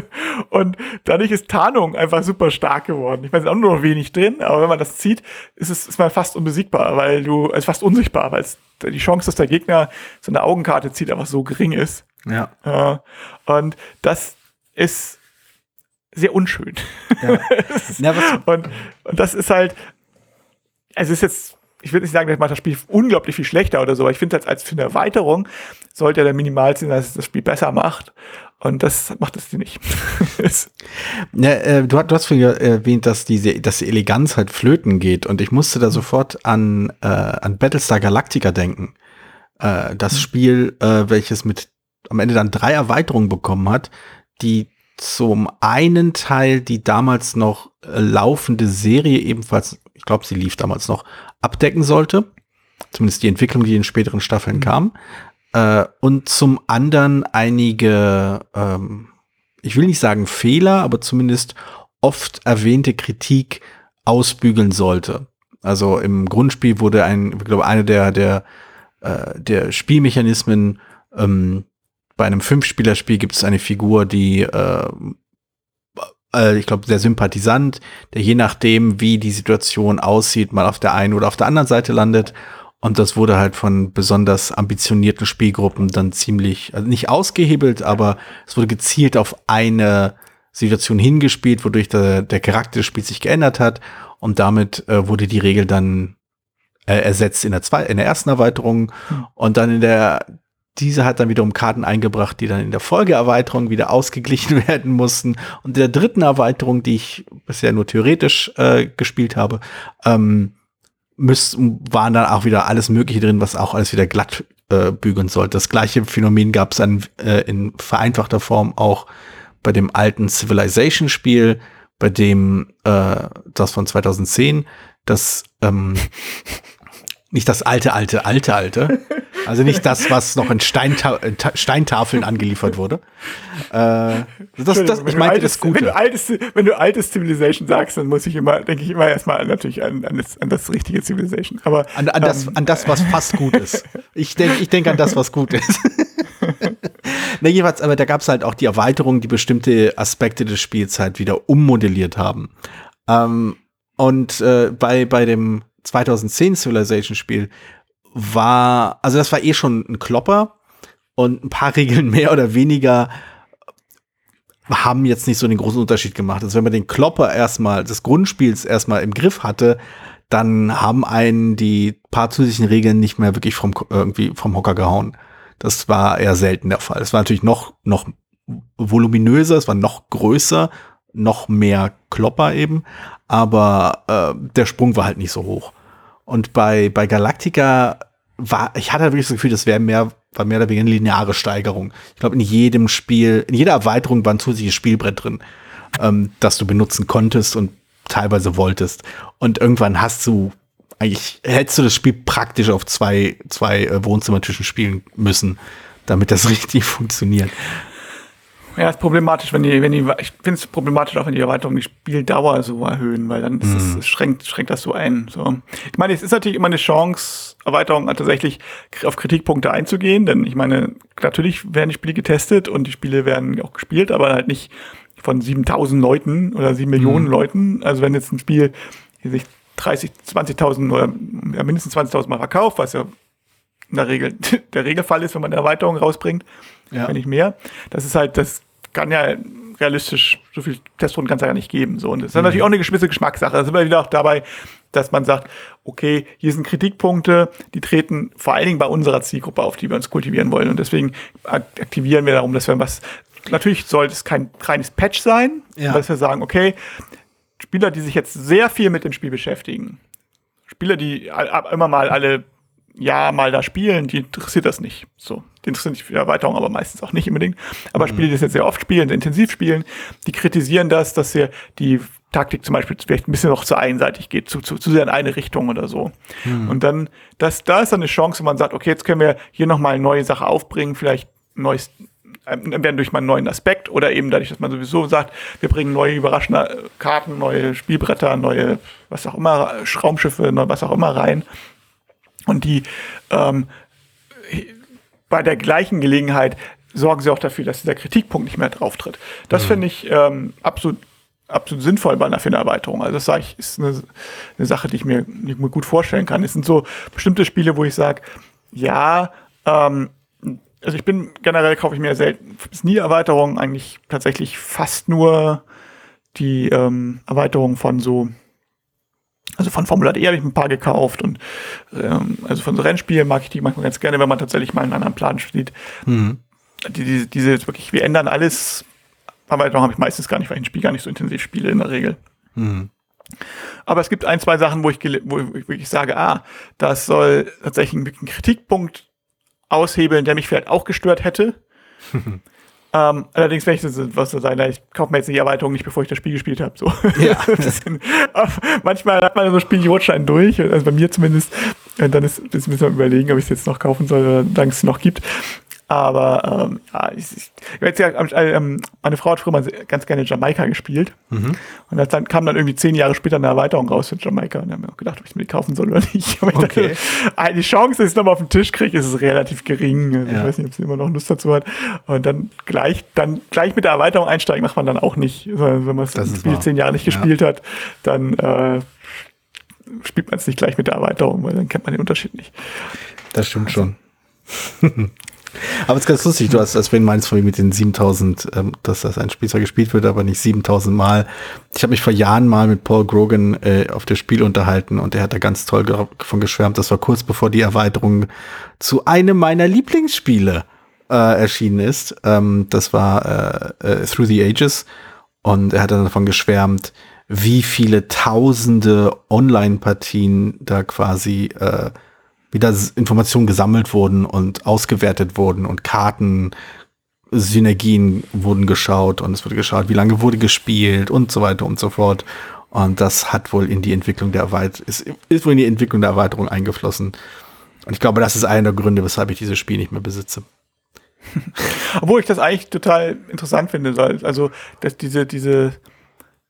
und dadurch ist Tarnung einfach super stark geworden. Ich meine, es ist auch nur noch wenig drin, aber wenn man das zieht, ist es ist man fast unbesiegbar, weil du, es ist fast unsichtbar, weil es, die Chance, dass der Gegner so eine Augenkarte zieht, einfach so gering ist. Ja. Äh, und das ist sehr unschön. Ja. ja, und, und das ist halt, also es ist jetzt, ich würde nicht sagen, das macht das Spiel unglaublich viel schlechter oder so, aber ich finde, als, als für eine Erweiterung sollte ja der Minimalsinn, dass es das Spiel besser macht. Und das macht es nicht. ja, äh, du, du, hast vorhin erwähnt, dass diese, dass die Eleganz halt flöten geht. Und ich musste da sofort an, äh, an Battlestar Galactica denken. Äh, das mhm. Spiel, äh, welches mit am Ende dann drei Erweiterungen bekommen hat, die zum einen Teil die damals noch äh, laufende Serie ebenfalls, ich glaube, sie lief damals noch, abdecken sollte. Zumindest die Entwicklung, die in späteren Staffeln mhm. kam. Äh, und zum anderen einige, ähm, ich will nicht sagen Fehler, aber zumindest oft erwähnte Kritik ausbügeln sollte. Also im Grundspiel wurde ein, ich glaube, eine der, der, äh, der Spielmechanismen ähm, bei einem Fünf-Spieler-Spiel gibt es eine Figur, die äh, äh, ich glaube, sehr sympathisant, der je nachdem, wie die Situation aussieht, mal auf der einen oder auf der anderen Seite landet. Und das wurde halt von besonders ambitionierten Spielgruppen dann ziemlich, also nicht ausgehebelt, aber es wurde gezielt auf eine Situation hingespielt, wodurch der, der Charakter des Spiels sich geändert hat. Und damit äh, wurde die Regel dann äh, ersetzt in der, zwei, in der ersten Erweiterung. Hm. Und dann in der diese hat dann wiederum Karten eingebracht, die dann in der Folgeerweiterung wieder ausgeglichen werden mussten. Und in der dritten Erweiterung, die ich bisher nur theoretisch äh, gespielt habe, ähm, müssen, waren dann auch wieder alles Mögliche drin, was auch alles wieder glatt äh, bügeln sollte. Das gleiche Phänomen gab es dann äh, in vereinfachter Form auch bei dem alten Civilization-Spiel, bei dem äh, das von 2010, das ähm, nicht das alte, alte, alte, alte. Also nicht das, was noch in Steinta Steintafeln angeliefert wurde. Äh, das, das, ich meinte das Gute. Wenn du, altes, wenn du altes Civilization sagst, dann muss ich immer, denke ich immer erstmal natürlich an, an, das, an das richtige Civilization. Aber, an, an, das, ähm, an das, was fast gut ist. Ich denke ich denk an das, was gut ist. Na, jeweils, aber da gab es halt auch die Erweiterungen, die bestimmte Aspekte des Spiels halt wieder ummodelliert haben. Ähm, und äh, bei, bei dem 2010 Civilization Spiel war, also das war eh schon ein Klopper und ein paar Regeln mehr oder weniger haben jetzt nicht so den großen Unterschied gemacht. Also wenn man den Klopper erstmal des Grundspiels erstmal im Griff hatte, dann haben einen die paar zusätzlichen Regeln nicht mehr wirklich vom irgendwie vom Hocker gehauen. Das war eher selten der Fall. Es war natürlich noch noch voluminöser, es war noch größer, noch mehr Klopper eben, aber äh, der Sprung war halt nicht so hoch. Und bei, bei Galactica war, ich hatte wirklich das Gefühl, das wäre mehr, war mehr oder weniger eine lineare Steigerung. Ich glaube, in jedem Spiel, in jeder Erweiterung war ein zusätzliches Spielbrett drin, ähm, das du benutzen konntest und teilweise wolltest. Und irgendwann hast du eigentlich hättest du das Spiel praktisch auf zwei, zwei äh, Wohnzimmertischen spielen müssen, damit das richtig funktioniert. Ja, ist problematisch, wenn die, wenn die, ich finde es problematisch auch, wenn die Erweiterung die Spieldauer so erhöhen, weil dann ist es, mhm. schränkt, schränkt das so ein. So. Ich meine, es ist natürlich immer eine Chance, Erweiterung tatsächlich auf Kritikpunkte einzugehen, denn ich meine, natürlich werden die Spiele getestet und die Spiele werden auch gespielt, aber halt nicht von 7000 Leuten oder 7 Millionen mhm. Leuten. Also wenn jetzt ein Spiel sich 30, 20.000 oder ja, mindestens 20.000 Mal verkauft, was ja in der Regel der Regelfall ist, wenn man eine Erweiterung rausbringt, ja. wenn nicht mehr. Das ist halt, das kann ja realistisch, so viel Testrunden kann es ja nicht geben. So. Und das ist mhm. natürlich auch eine gewisse Geschmackssache. Da sind wir wieder auch dabei, dass man sagt, okay, hier sind Kritikpunkte, die treten vor allen Dingen bei unserer Zielgruppe auf, die wir uns kultivieren wollen. Und deswegen aktivieren wir darum, dass wir was, natürlich sollte es kein reines Patch sein, ja. dass wir sagen, okay, Spieler, die sich jetzt sehr viel mit dem Spiel beschäftigen, Spieler, die immer mal alle Jahr mal da spielen, die interessiert das nicht. So, die interessieren sich für die Erweiterung, aber meistens auch nicht unbedingt. Aber mhm. Spiele, die das jetzt sehr oft spielen, intensiv spielen, die kritisieren das, dass sie die Taktik zum Beispiel vielleicht ein bisschen noch zu einseitig geht, zu, zu, zu sehr in eine Richtung oder so. Mhm. Und dann, das, da ist dann eine Chance, wo man sagt, okay, jetzt können wir hier nochmal eine neue Sache aufbringen, vielleicht neues werden durch mal einen neuen Aspekt oder eben dadurch, dass man sowieso sagt, wir bringen neue überraschende Karten, neue Spielbretter, neue, was auch immer, Raumschiffe, was auch immer rein. Und die ähm, bei der gleichen Gelegenheit sorgen sie auch dafür, dass dieser Kritikpunkt nicht mehr drauf tritt. Das mhm. finde ich ähm, absolut absolut sinnvoll bei einer Erweiterung. Also das sage ich, ist eine, eine Sache, die ich mir, die ich mir gut vorstellen kann. Es sind so bestimmte Spiele, wo ich sage, ja, ähm, also ich bin generell kaufe ich mir selten nie Erweiterungen, eigentlich tatsächlich fast nur die ähm, Erweiterung von so also von Formula E habe ich ein paar gekauft und ähm, also von so Rennspielen mag ich die manchmal ganz gerne, wenn man tatsächlich mal einen anderen Plan spielt. Mhm. Die, die, diese wirklich, wir ändern alles. Erweiterung habe ich meistens gar nicht, weil ich ein Spiel gar nicht so intensiv spiele in der Regel. Mhm. Aber es gibt ein, zwei Sachen, wo ich, wo ich wirklich sage, ah, das soll tatsächlich einen Kritikpunkt aushebeln, der mich vielleicht auch gestört hätte. ähm, allerdings, ich das was so sein, ich kaufe mir jetzt die Erweiterung nicht, bevor ich das Spiel gespielt habe. So. Ja. manchmal hat man so Spiel, die rutscht einen durch, also bei mir zumindest. Und dann ist, ist müssen wir überlegen, ob ich es jetzt noch kaufen soll oder solange es noch gibt. Aber ähm, ja, ich, ich, ich ja, ähm, meine Frau hat früher mal ganz gerne Jamaika gespielt. Mhm. Und das dann kam dann irgendwie zehn Jahre später eine Erweiterung raus für Jamaika. Und dann haben wir auch gedacht, ob ich mir die kaufen soll oder nicht. Aber okay. dachte, die Chance, dass ich es nochmal auf den Tisch kriege, ist relativ gering. Also ja. Ich weiß nicht, ob sie immer noch Lust dazu hat. Und dann gleich, dann gleich mit der Erweiterung einsteigen macht man dann auch nicht. Wenn man das Spiel wahr. zehn Jahre nicht gespielt hat, dann äh, spielt man es nicht gleich mit der Erweiterung, weil dann kennt man den Unterschied nicht. Das stimmt also, schon. Aber es ist ganz lustig, du hast, als wenn meinst von mit den 7000, ähm, dass das ein Spielzeug gespielt wird, aber nicht 7000 Mal. Ich habe mich vor Jahren mal mit Paul Grogan äh, auf das Spiel unterhalten und er hat da ganz toll davon geschwärmt. Das war kurz bevor die Erweiterung zu einem meiner Lieblingsspiele äh, erschienen ist. Ähm, das war äh, äh, Through the Ages und er hat dann davon geschwärmt, wie viele tausende Online-Partien da quasi äh, wieder Informationen gesammelt wurden und ausgewertet wurden und Karten, Synergien wurden geschaut und es wurde geschaut, wie lange wurde gespielt und so weiter und so fort. Und das hat wohl in die Entwicklung der Erweiterung, ist, ist wohl in die Entwicklung der Erweiterung eingeflossen. Und ich glaube, das ist einer der Gründe, weshalb ich dieses Spiel nicht mehr besitze. Obwohl ich das eigentlich total interessant finde, also dass diese, diese,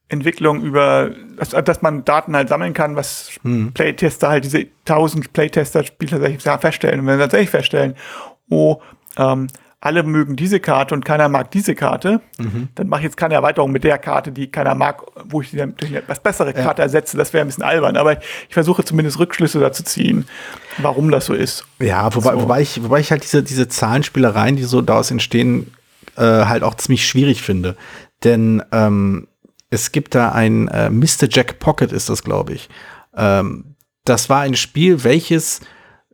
Entwicklung über, dass, dass man Daten halt sammeln kann, was hm. Playtester halt diese 1000 Playtester Spiele tatsächlich feststellen. Und wenn sie tatsächlich feststellen, oh, ähm, alle mögen diese Karte und keiner mag diese Karte, mhm. dann mache ich jetzt keine Erweiterung mit der Karte, die keiner mag, wo ich die dann durch eine etwas bessere Karte ja. ersetze. Das wäre ein bisschen albern. Aber ich, ich, versuche zumindest Rückschlüsse dazu ziehen, warum das so ist. Ja, wobei, so. wobei, ich, wobei ich halt diese, diese Zahlenspielereien, die so daraus entstehen, äh, halt auch ziemlich schwierig finde. Denn ähm, es gibt da ein äh, Mr. Jack Pocket, ist das, glaube ich. Ähm, das war ein Spiel, welches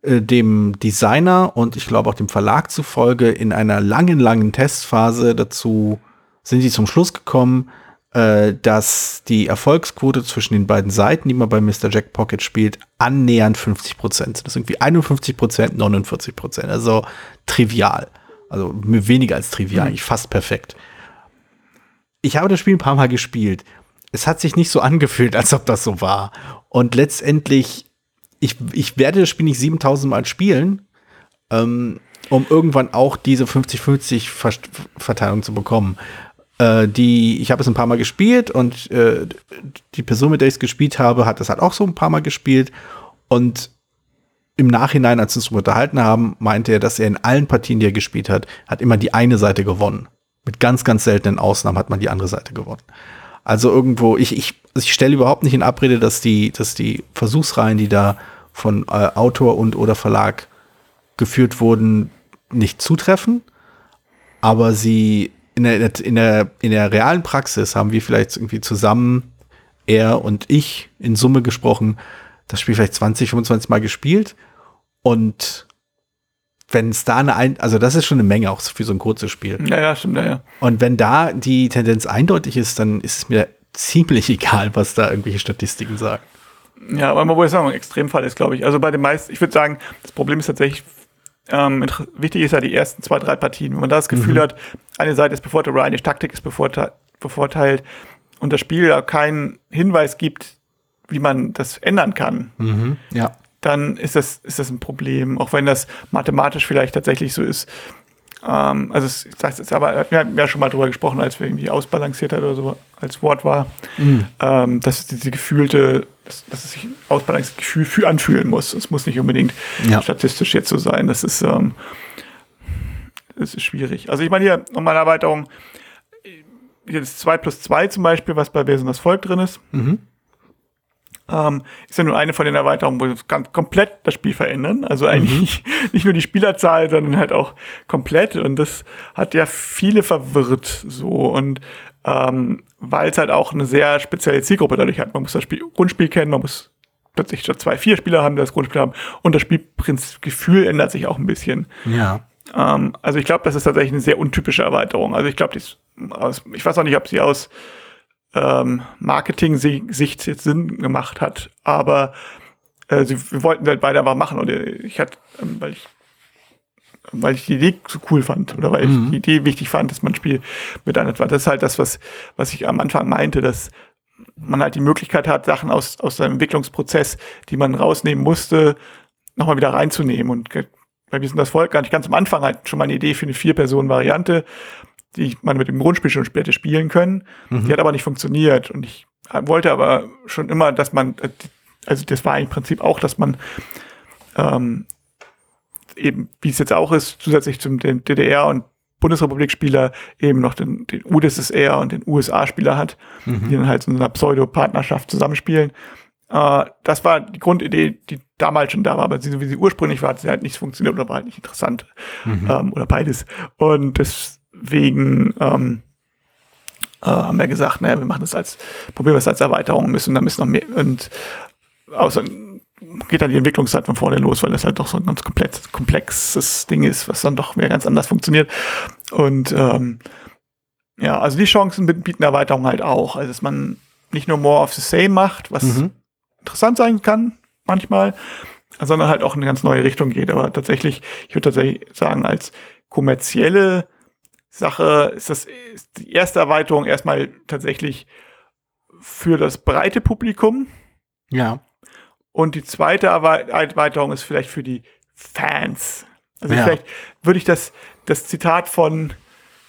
äh, dem Designer und ich glaube auch dem Verlag zufolge in einer langen, langen Testphase dazu sind sie zum Schluss gekommen, äh, dass die Erfolgsquote zwischen den beiden Seiten, die man bei Mr. Jack Pocket spielt, annähernd 50 Prozent sind. Das ist irgendwie 51 Prozent, 49 Prozent. Also trivial. Also weniger als trivial, mhm. eigentlich fast perfekt. Ich habe das Spiel ein paar Mal gespielt. Es hat sich nicht so angefühlt, als ob das so war. Und letztendlich, ich, ich werde das Spiel nicht 7000 Mal spielen, ähm, um irgendwann auch diese 50-50 Verteilung zu bekommen. Äh, die, ich habe es ein paar Mal gespielt und äh, die Person, mit der ich es gespielt habe, hat es halt auch so ein paar Mal gespielt. Und im Nachhinein, als wir uns unterhalten haben, meinte er, dass er in allen Partien, die er gespielt hat, hat immer die eine Seite gewonnen. Mit ganz, ganz seltenen Ausnahmen hat man die andere Seite gewonnen. Also irgendwo, ich, ich, ich stelle überhaupt nicht in Abrede, dass die, dass die Versuchsreihen, die da von äh, Autor und oder Verlag geführt wurden, nicht zutreffen. Aber sie in der, in der, in der realen Praxis haben wir vielleicht irgendwie zusammen, er und ich, in Summe gesprochen, das Spiel vielleicht 20, 25 Mal gespielt. Und wenn es da eine, ein also das ist schon eine Menge auch für so ein kurzes Spiel. Ja, ja, stimmt, ja, ja. Und wenn da die Tendenz eindeutig ist, dann ist es mir ziemlich egal, was da irgendwelche Statistiken sagen. Ja, aber man muss sagen, ein Extremfall ist, glaube ich. Also bei den meisten, ich würde sagen, das Problem ist tatsächlich ähm, wichtig ist ja die ersten zwei, drei Partien. Wenn man da das Gefühl mhm. hat, eine Seite ist bevorteilt oder eine Taktik ist bevorteilt, bevorteilt und das Spiel da keinen Hinweis gibt, wie man das ändern kann, mhm. ja. Dann ist das, ist das ein Problem. Auch wenn das mathematisch vielleicht tatsächlich so ist. Ähm, also, es, das ist aber, wir haben ja schon mal drüber gesprochen, als wir irgendwie ausbalanciert hat oder so als Wort war, mhm. ähm, dass diese gefühlte dass, dass es sich ausbalanciertes Gefühl für anfühlen muss. Es muss nicht unbedingt ja. statistisch jetzt so sein. Das ist, ähm, das ist schwierig. Also ich meine hier nochmal eine Erweiterung. Hier ist 2 plus 2 zum Beispiel, was bei Wer das Volk drin ist. Mhm. Ähm, ist ja nur eine von den Erweiterungen, wo wir ganz komplett das Spiel verändern. Also eigentlich mhm. nicht nur die Spielerzahl, sondern halt auch komplett. Und das hat ja viele verwirrt so. Und ähm, weil es halt auch eine sehr spezielle Zielgruppe dadurch hat. Man muss das Spiel, Grundspiel kennen, man muss plötzlich statt zwei, vier Spieler haben, die das Grundspiel haben und das Spielgefühl ändert sich auch ein bisschen. Ja. Ähm, also ich glaube, das ist tatsächlich eine sehr untypische Erweiterung. Also ich glaube, ich weiß auch nicht, ob sie aus ähm, Marketing-Sicht jetzt Sinn gemacht hat, aber äh, sie, wir wollten halt beide aber machen und ich hatte, ähm, weil ich weil ich die Idee so cool fand oder weil mhm. ich die Idee wichtig fand, dass man ein Spiel mit einer, das ist halt das, was, was ich am Anfang meinte, dass man halt die Möglichkeit hat, Sachen aus, aus seinem Entwicklungsprozess, die man rausnehmen musste, nochmal wieder reinzunehmen. Und bei wir sind das Volk gar nicht ganz am Anfang halt schon mal eine Idee für eine Vier-Personen-Variante, die man mit dem Grundspiel schon später spielen können. Mhm. Die hat aber nicht funktioniert. Und ich wollte aber schon immer, dass man, also das war im Prinzip auch, dass man ähm, eben, wie es jetzt auch ist, zusätzlich zum DDR- und Bundesrepublik-Spieler eben noch den, den UdSSR und den USA-Spieler hat, mhm. die dann halt in einer Pseudo-Partnerschaft zusammenspielen. Äh, das war die Grundidee, die damals schon da war, aber so wie sie ursprünglich war, hat sie halt nicht funktioniert oder war halt nicht interessant. Mhm. Ähm, oder beides. Und deswegen ähm, äh, haben wir gesagt, naja, wir machen das als, probieren wir es als Erweiterung, müssen, da müssen noch mehr und außer geht dann die Entwicklungszeit von vorne los, weil das halt doch so ein ganz komplett, komplexes Ding ist, was dann doch mehr ganz anders funktioniert. Und ähm, ja, also die Chancen bieten Erweiterungen halt auch. Also dass man nicht nur more of the same macht, was mhm. interessant sein kann manchmal, sondern halt auch in eine ganz neue Richtung geht. Aber tatsächlich, ich würde tatsächlich sagen, als kommerzielle Sache ist das ist die erste Erweiterung erstmal tatsächlich für das breite Publikum. Ja. Und die zweite Erweiterung ist vielleicht für die Fans. Also ja. vielleicht würde ich das, das Zitat von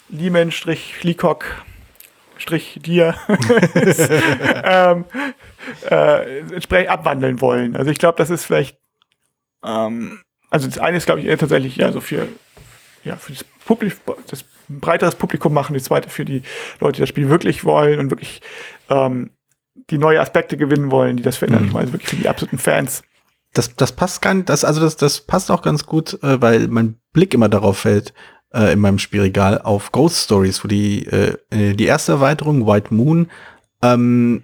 Lehman-Leacock dir ähm, äh, entsprechend abwandeln wollen. Also ich glaube, das ist vielleicht ähm, also das eine ist, glaube ich, eher tatsächlich ja so für ja für das Publikum, das ein breiteres Publikum machen, die zweite für die Leute, die das Spiel wirklich wollen und wirklich ähm, die neue Aspekte gewinnen wollen, die das verändern. Mhm. Ich meine, wirklich für die absoluten Fans. Das, das passt gar nicht, das, also das, das passt auch ganz gut, äh, weil mein Blick immer darauf fällt, äh, in meinem Spielregal auf Ghost Stories, wo die, äh, die erste Erweiterung, White Moon, ähm,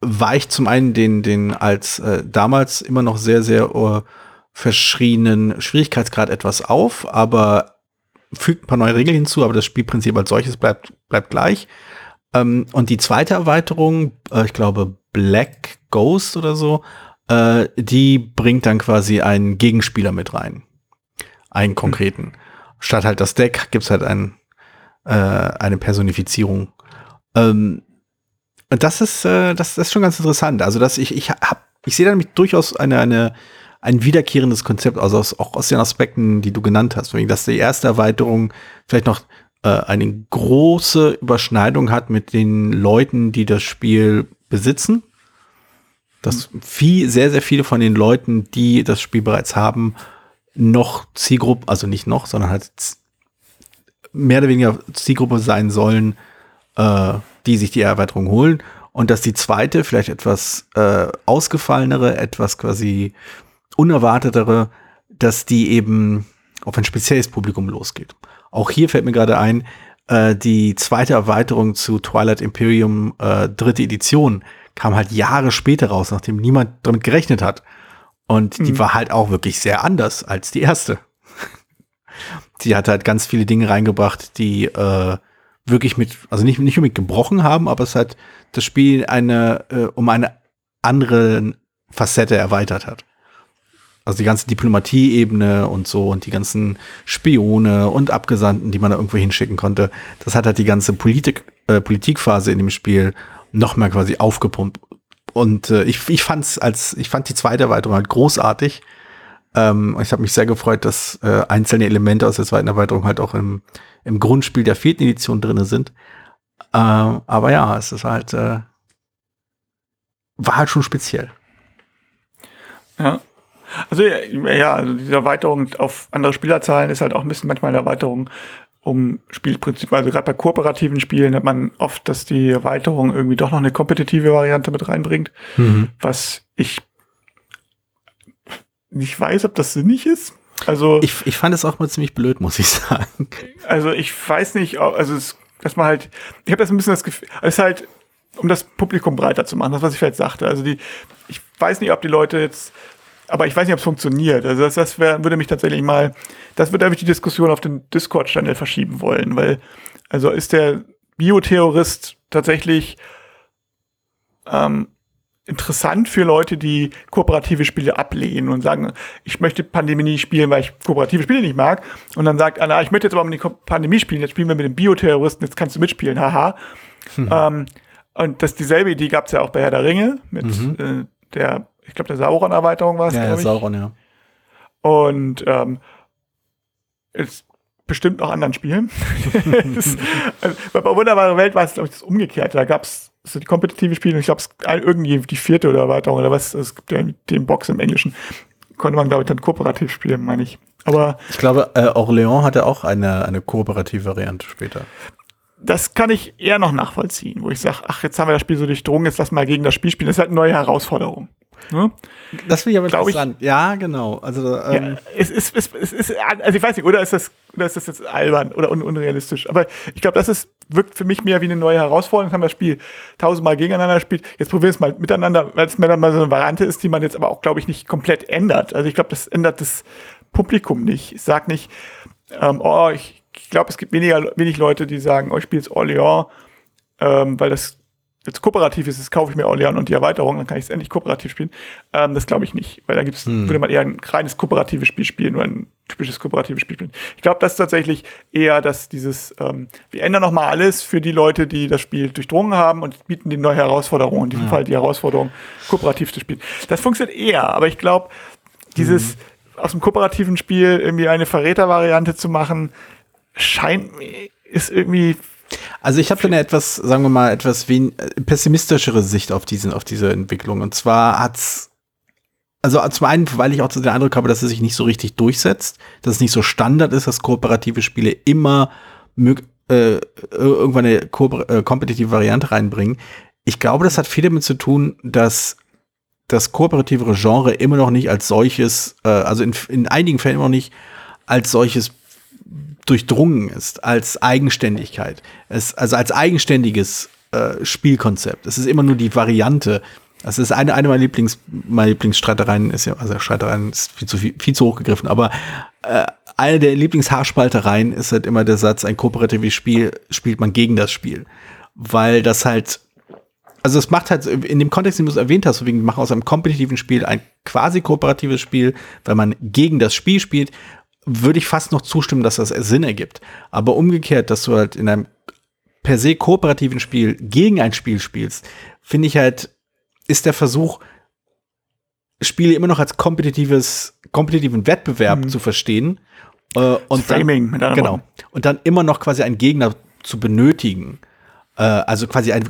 war ich zum einen den, den als äh, damals immer noch sehr, sehr uh, verschiedenen Schwierigkeitsgrad etwas auf, aber fügt ein paar neue Regeln hinzu, aber das Spielprinzip als solches bleibt, bleibt gleich. Ähm, und die zweite Erweiterung, äh, ich glaube Black Ghost oder so, äh, die bringt dann quasi einen Gegenspieler mit rein. Einen konkreten. Mhm. Statt halt das Deck gibt's halt ein, äh, eine Personifizierung. Ähm, das ist, äh, das, das ist schon ganz interessant. Also, dass ich, ich hab, ich sehe damit durchaus eine, eine, ein wiederkehrendes Konzept, also aus, auch aus den Aspekten, die du genannt hast. Dass die erste Erweiterung vielleicht noch äh, eine große Überschneidung hat mit den Leuten, die das Spiel besitzen. Dass viel, sehr, sehr viele von den Leuten, die das Spiel bereits haben, noch Zielgruppe, also nicht noch, sondern halt mehr oder weniger Zielgruppe sein sollen, äh, die sich die Erweiterung holen. Und dass die zweite, vielleicht etwas äh, ausgefallenere, etwas quasi unerwartetere, dass die eben auf ein spezielles Publikum losgeht. Auch hier fällt mir gerade ein, äh, die zweite Erweiterung zu Twilight Imperium äh, dritte Edition kam halt Jahre später raus, nachdem niemand damit gerechnet hat. Und mhm. die war halt auch wirklich sehr anders als die erste. die hat halt ganz viele Dinge reingebracht, die äh, wirklich mit, also nicht, nicht unbedingt gebrochen haben, aber es hat das Spiel eine, äh, um eine andere Facette erweitert hat. Also die ganze Diplomatie-Ebene und so und die ganzen Spione und Abgesandten, die man da irgendwo hinschicken konnte, das hat halt die ganze Politik, äh, Politikphase in dem Spiel noch mal quasi aufgepumpt. Und äh, ich, ich fand's als, ich fand die zweite Erweiterung halt großartig. Ähm, ich habe mich sehr gefreut, dass äh, einzelne Elemente aus der zweiten Erweiterung halt auch im, im Grundspiel der vierten Edition drinne sind. Äh, aber ja, es ist halt, äh, war halt schon speziell. Ja, also ja, also diese Erweiterung auf andere Spielerzahlen ist halt auch ein bisschen manchmal eine Erweiterung um Spielprinzip. Also gerade bei kooperativen Spielen hat man oft, dass die Erweiterung irgendwie doch noch eine kompetitive Variante mit reinbringt, mhm. was ich nicht weiß, ob das sinnig ist. Also ich, ich fand es auch mal ziemlich blöd, muss ich sagen. Also ich weiß nicht, also es, dass man halt, ich habe das ein bisschen das Gefühl, es ist halt, um das Publikum breiter zu machen, das was ich vielleicht sagte. Also die, ich weiß nicht, ob die Leute jetzt aber ich weiß nicht, ob es funktioniert. Also das, das wär, würde mich tatsächlich mal, das würde ich die Diskussion auf den Discord-Channel verschieben wollen, weil, also ist der Bioterrorist tatsächlich ähm, interessant für Leute, die kooperative Spiele ablehnen und sagen, ich möchte Pandemie nicht spielen, weil ich kooperative Spiele nicht mag. Und dann sagt Anna, ich möchte jetzt aber mit Pandemie spielen, jetzt spielen wir mit dem Bioterroristen, jetzt kannst du mitspielen, haha. Hm. Ähm, und das dieselbe Idee gab es ja auch bei Herr der Ringe mit mhm. äh, der ich glaube, der Sauron-Erweiterung war es, ja, ja, Sauron, ja. Und ähm, ist bestimmt noch anderen Spielen. das, also, bei Wunderbare Welt war es, glaube ich, das Umgekehrte. Da gab es so die kompetitive Spiele, ich glaube, es irgendwie die vierte oder Erweiterung oder was, es gibt ja den Box im Englischen. Konnte man, glaube ich, dann kooperativ spielen, meine ich. Aber ich glaube, äh, Orléans hatte auch eine, eine kooperative Variante später das kann ich eher noch nachvollziehen, wo ich sage, ach, jetzt haben wir das Spiel so durchdrungen, jetzt lass mal gegen das Spiel spielen. Das ist halt eine neue Herausforderung. Ne? Das finde ich aber Glaub interessant. Ich, ja, genau. Also, ähm, ja, es, ist, es, es ist, also ich weiß nicht, oder ist das, oder ist das jetzt albern oder un, unrealistisch? Aber ich glaube, das ist, wirkt für mich mehr wie eine neue Herausforderung. Haben wir das Spiel tausendmal gegeneinander gespielt. Jetzt probieren wir es mal miteinander, weil es mir dann mal so eine Variante ist, die man jetzt aber auch, glaube ich, nicht komplett ändert. Also ich glaube, das ändert das Publikum nicht. Ich sag nicht, ähm, oh, ich, ich glaube, es gibt weniger, wenig Leute, die sagen, oh, ich spiele jetzt Orléans, ähm, weil das jetzt kooperativ ist, jetzt kaufe ich mir Orlean und die Erweiterung, dann kann ich es endlich kooperativ spielen. Ähm, das glaube ich nicht, weil da gibt's, hm. würde man eher ein reines kooperatives Spiel spielen oder ein typisches kooperatives Spiel spielen. Ich glaube, das ist tatsächlich eher, dass dieses, ähm, wir ändern nochmal alles für die Leute, die das Spiel durchdrungen haben und bieten die neue Herausforderung, in diesem ja. Fall die Herausforderung, kooperativ zu spielen. Das funktioniert eher, aber ich glaube, dieses hm. aus dem kooperativen Spiel irgendwie eine Verrätervariante zu machen, scheint ist irgendwie also ich habe eine etwas, sagen wir mal, etwas pessimistischere Sicht auf diesen, auf diese Entwicklung. Und zwar hat's, also zum einen, weil ich auch den Eindruck habe, dass es sich nicht so richtig durchsetzt, dass es nicht so Standard ist, dass kooperative Spiele immer äh, irgendwann eine äh, kompetitive Variante reinbringen. Ich glaube, das hat viel damit zu tun, dass das kooperativere Genre immer noch nicht als solches, äh, also in, in einigen Fällen immer noch nicht als solches durchdrungen ist als Eigenständigkeit. Es, also als eigenständiges äh, Spielkonzept. Es ist immer nur die Variante, Das ist eine, eine meiner Lieblings, meine Lieblingsstreitereien ist ja, also Streitereien ist viel zu viel, viel zu hoch gegriffen, aber äh, eine der Lieblingshaarspaltereien ist halt immer der Satz, ein kooperatives Spiel spielt man gegen das Spiel. Weil das halt, also es macht halt, in dem Kontext, den du es erwähnt hast, wegen machen aus einem kompetitiven Spiel ein quasi kooperatives Spiel, weil man gegen das Spiel spielt, würde ich fast noch zustimmen, dass das Sinn ergibt. Aber umgekehrt, dass du halt in einem per se kooperativen Spiel gegen ein Spiel spielst, finde ich halt, ist der Versuch, Spiele immer noch als kompetitives, kompetitiven Wettbewerb mhm. zu verstehen. Äh, und Framing, dann, genau. Und dann immer noch quasi einen Gegner zu benötigen. Äh, also quasi ein,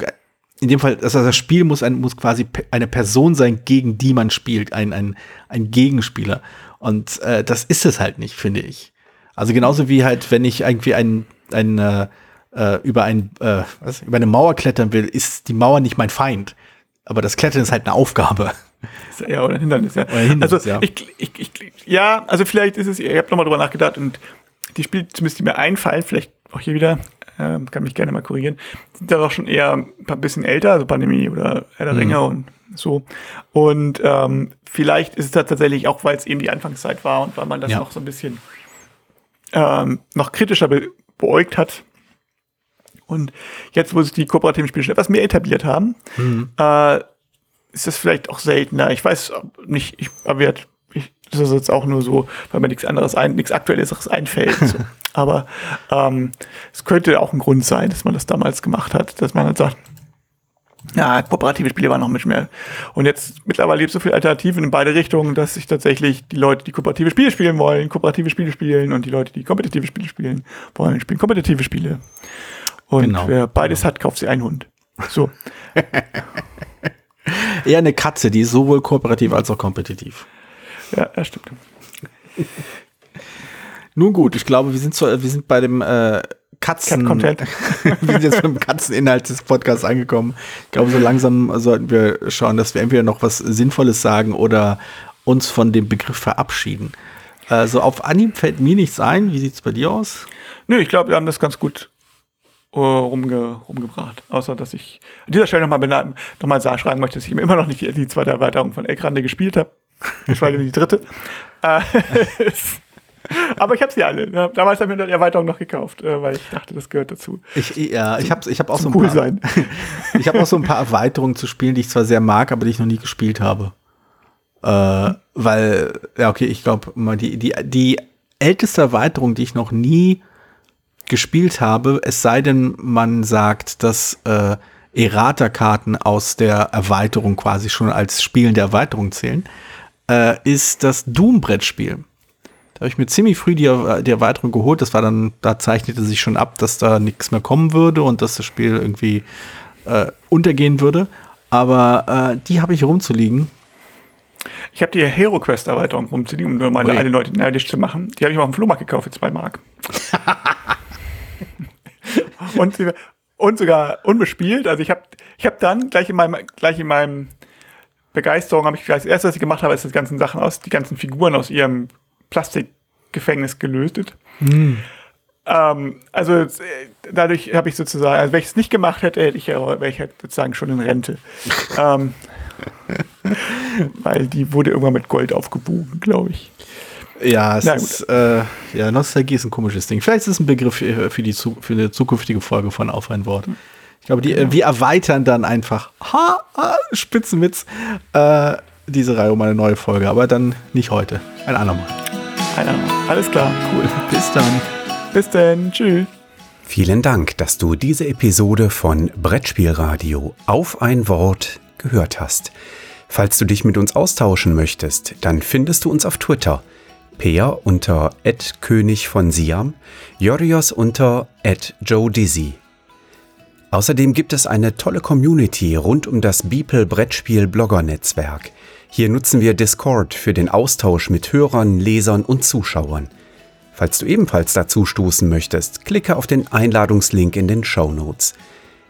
in dem Fall, also das Spiel muss, ein, muss quasi eine Person sein, gegen die man spielt, ein, ein, ein Gegenspieler. Und äh, das ist es halt nicht, finde ich. Also genauso wie halt, wenn ich irgendwie ein, ein äh, äh, über, ein, äh, was, über eine Mauer klettern will, ist die Mauer nicht mein Feind. Aber das Klettern ist halt eine Aufgabe. Ja, oder ein Hindernis, ja. Oder Hindernis, also, ja. Ich, ich, ich, ja, also vielleicht ist es, ich habe nochmal drüber nachgedacht und die Spiele, zumindest die mir einfallen, vielleicht auch hier wieder, äh, kann mich gerne mal korrigieren, sind da doch schon eher ein bisschen älter, also Pandemie oder Herr der mhm. Ringe und so. Und ähm, vielleicht ist es da tatsächlich auch, weil es eben die Anfangszeit war und weil man das ja. noch so ein bisschen ähm, noch kritischer be beäugt hat, und jetzt, wo sich die kooperativen Spiele schon etwas mehr etabliert haben, mhm. äh, ist das vielleicht auch seltener. Ich weiß nicht, ich, aber ich, das ist jetzt auch nur so, weil mir nichts anderes ein, nichts Aktuelles einfällt. so. Aber ähm, es könnte auch ein Grund sein, dass man das damals gemacht hat, dass man halt sagt, ja, kooperative Spiele waren noch mit mehr. Und jetzt mittlerweile gibt es so viele Alternativen in beide Richtungen, dass sich tatsächlich die Leute, die kooperative Spiele spielen wollen, kooperative Spiele spielen und die Leute, die kompetitive Spiele spielen wollen, spielen kompetitive Spiele. Und genau. wer beides genau. hat, kauft sich einen Hund. So. Eher eine Katze, die ist sowohl kooperativ als auch kompetitiv. Ja, das stimmt. Nun gut, ich glaube, wir sind, so, wir sind bei dem äh, Katzen. Cat wir sind jetzt beim Katzeninhalt des Podcasts angekommen. Ich glaube, so langsam sollten wir schauen, dass wir entweder noch was Sinnvolles sagen oder uns von dem Begriff verabschieden. Also auf Anhieb fällt mir nichts ein. Wie sieht es bei dir aus? Nö, ich glaube, wir haben das ganz gut uh, rumge, rumgebracht. Außer, dass ich an dieser Stelle nochmal noch mal schreiben möchte, dass ich immer noch nicht die, die zweite Erweiterung von Ekrande gespielt habe. Geschweige denn die dritte. Äh, aber ich habe sie alle. Ja, damals habe ich mir die Erweiterung noch gekauft, äh, weil ich dachte, das gehört dazu. Ich, ja, ich habe ich hab auch so ein cool paar, sein. ich habe auch so ein paar Erweiterungen zu spielen, die ich zwar sehr mag, aber die ich noch nie gespielt habe. Äh, weil, ja, okay, ich glaube, die, die, die älteste Erweiterung, die ich noch nie gespielt habe, es sei denn, man sagt, dass äh, Errata-Karten aus der Erweiterung quasi schon als Spielen der Erweiterung zählen, äh, ist das Doom-Brettspiel. Da habe ich mir ziemlich früh die, die Erweiterung geholt. Das war dann, da zeichnete sich schon ab, dass da nichts mehr kommen würde und dass das Spiel irgendwie äh, untergehen würde. Aber äh, die habe ich rumzuliegen. Ich habe die Hero Quest Erweiterung rumzuliegen, um nur meine eine Leute neidisch zu machen. Die habe ich mal auf dem Flohmarkt gekauft für zwei Mark. und, und sogar unbespielt. Also ich habe ich hab dann gleich in meinem, gleich in meinem Begeisterung habe ich gleich das erste, was ich gemacht habe, ist das ganzen Sachen aus, die ganzen Figuren aus ihrem Plastikgefängnis gelöst. Mm. Ähm, also dadurch habe ich sozusagen, also wenn ich es nicht gemacht hätte, hätte ich ja, wäre ich halt sozusagen schon in Rente. ähm, weil die wurde irgendwann mit Gold aufgebogen, glaube ich. Ja, es ist, äh, ja, Nostalgie ist ein komisches Ding. Vielleicht ist es ein Begriff für, für, die, für eine zukünftige Folge von Auf ein Wort. Ich glaube, die, genau. wir erweitern dann einfach, ha, ha Spitzenwitz, äh, diese Reihe um eine neue Folge. Aber dann nicht heute. Ein andermal. Ein andermal. Alles klar. Cool. Bis dann. Bis dann. Tschüss. Vielen Dank, dass du diese Episode von Brettspielradio auf ein Wort gehört hast. Falls du dich mit uns austauschen möchtest, dann findest du uns auf Twitter Peer unter König von Siam, Jorios unter Joe Dizzy. Außerdem gibt es eine tolle Community rund um das Beeple Brettspiel Blogger Netzwerk. Hier nutzen wir Discord für den Austausch mit Hörern, Lesern und Zuschauern. Falls du ebenfalls dazu stoßen möchtest, klicke auf den Einladungslink in den Show Notes.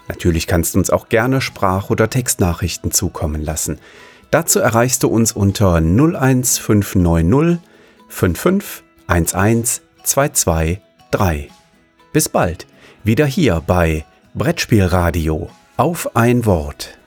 Natürlich kannst du uns auch gerne Sprach- oder Textnachrichten zukommen lassen. Dazu erreichst du uns unter 01590 55 11 22 3. Bis bald, wieder hier bei Brettspielradio auf ein Wort.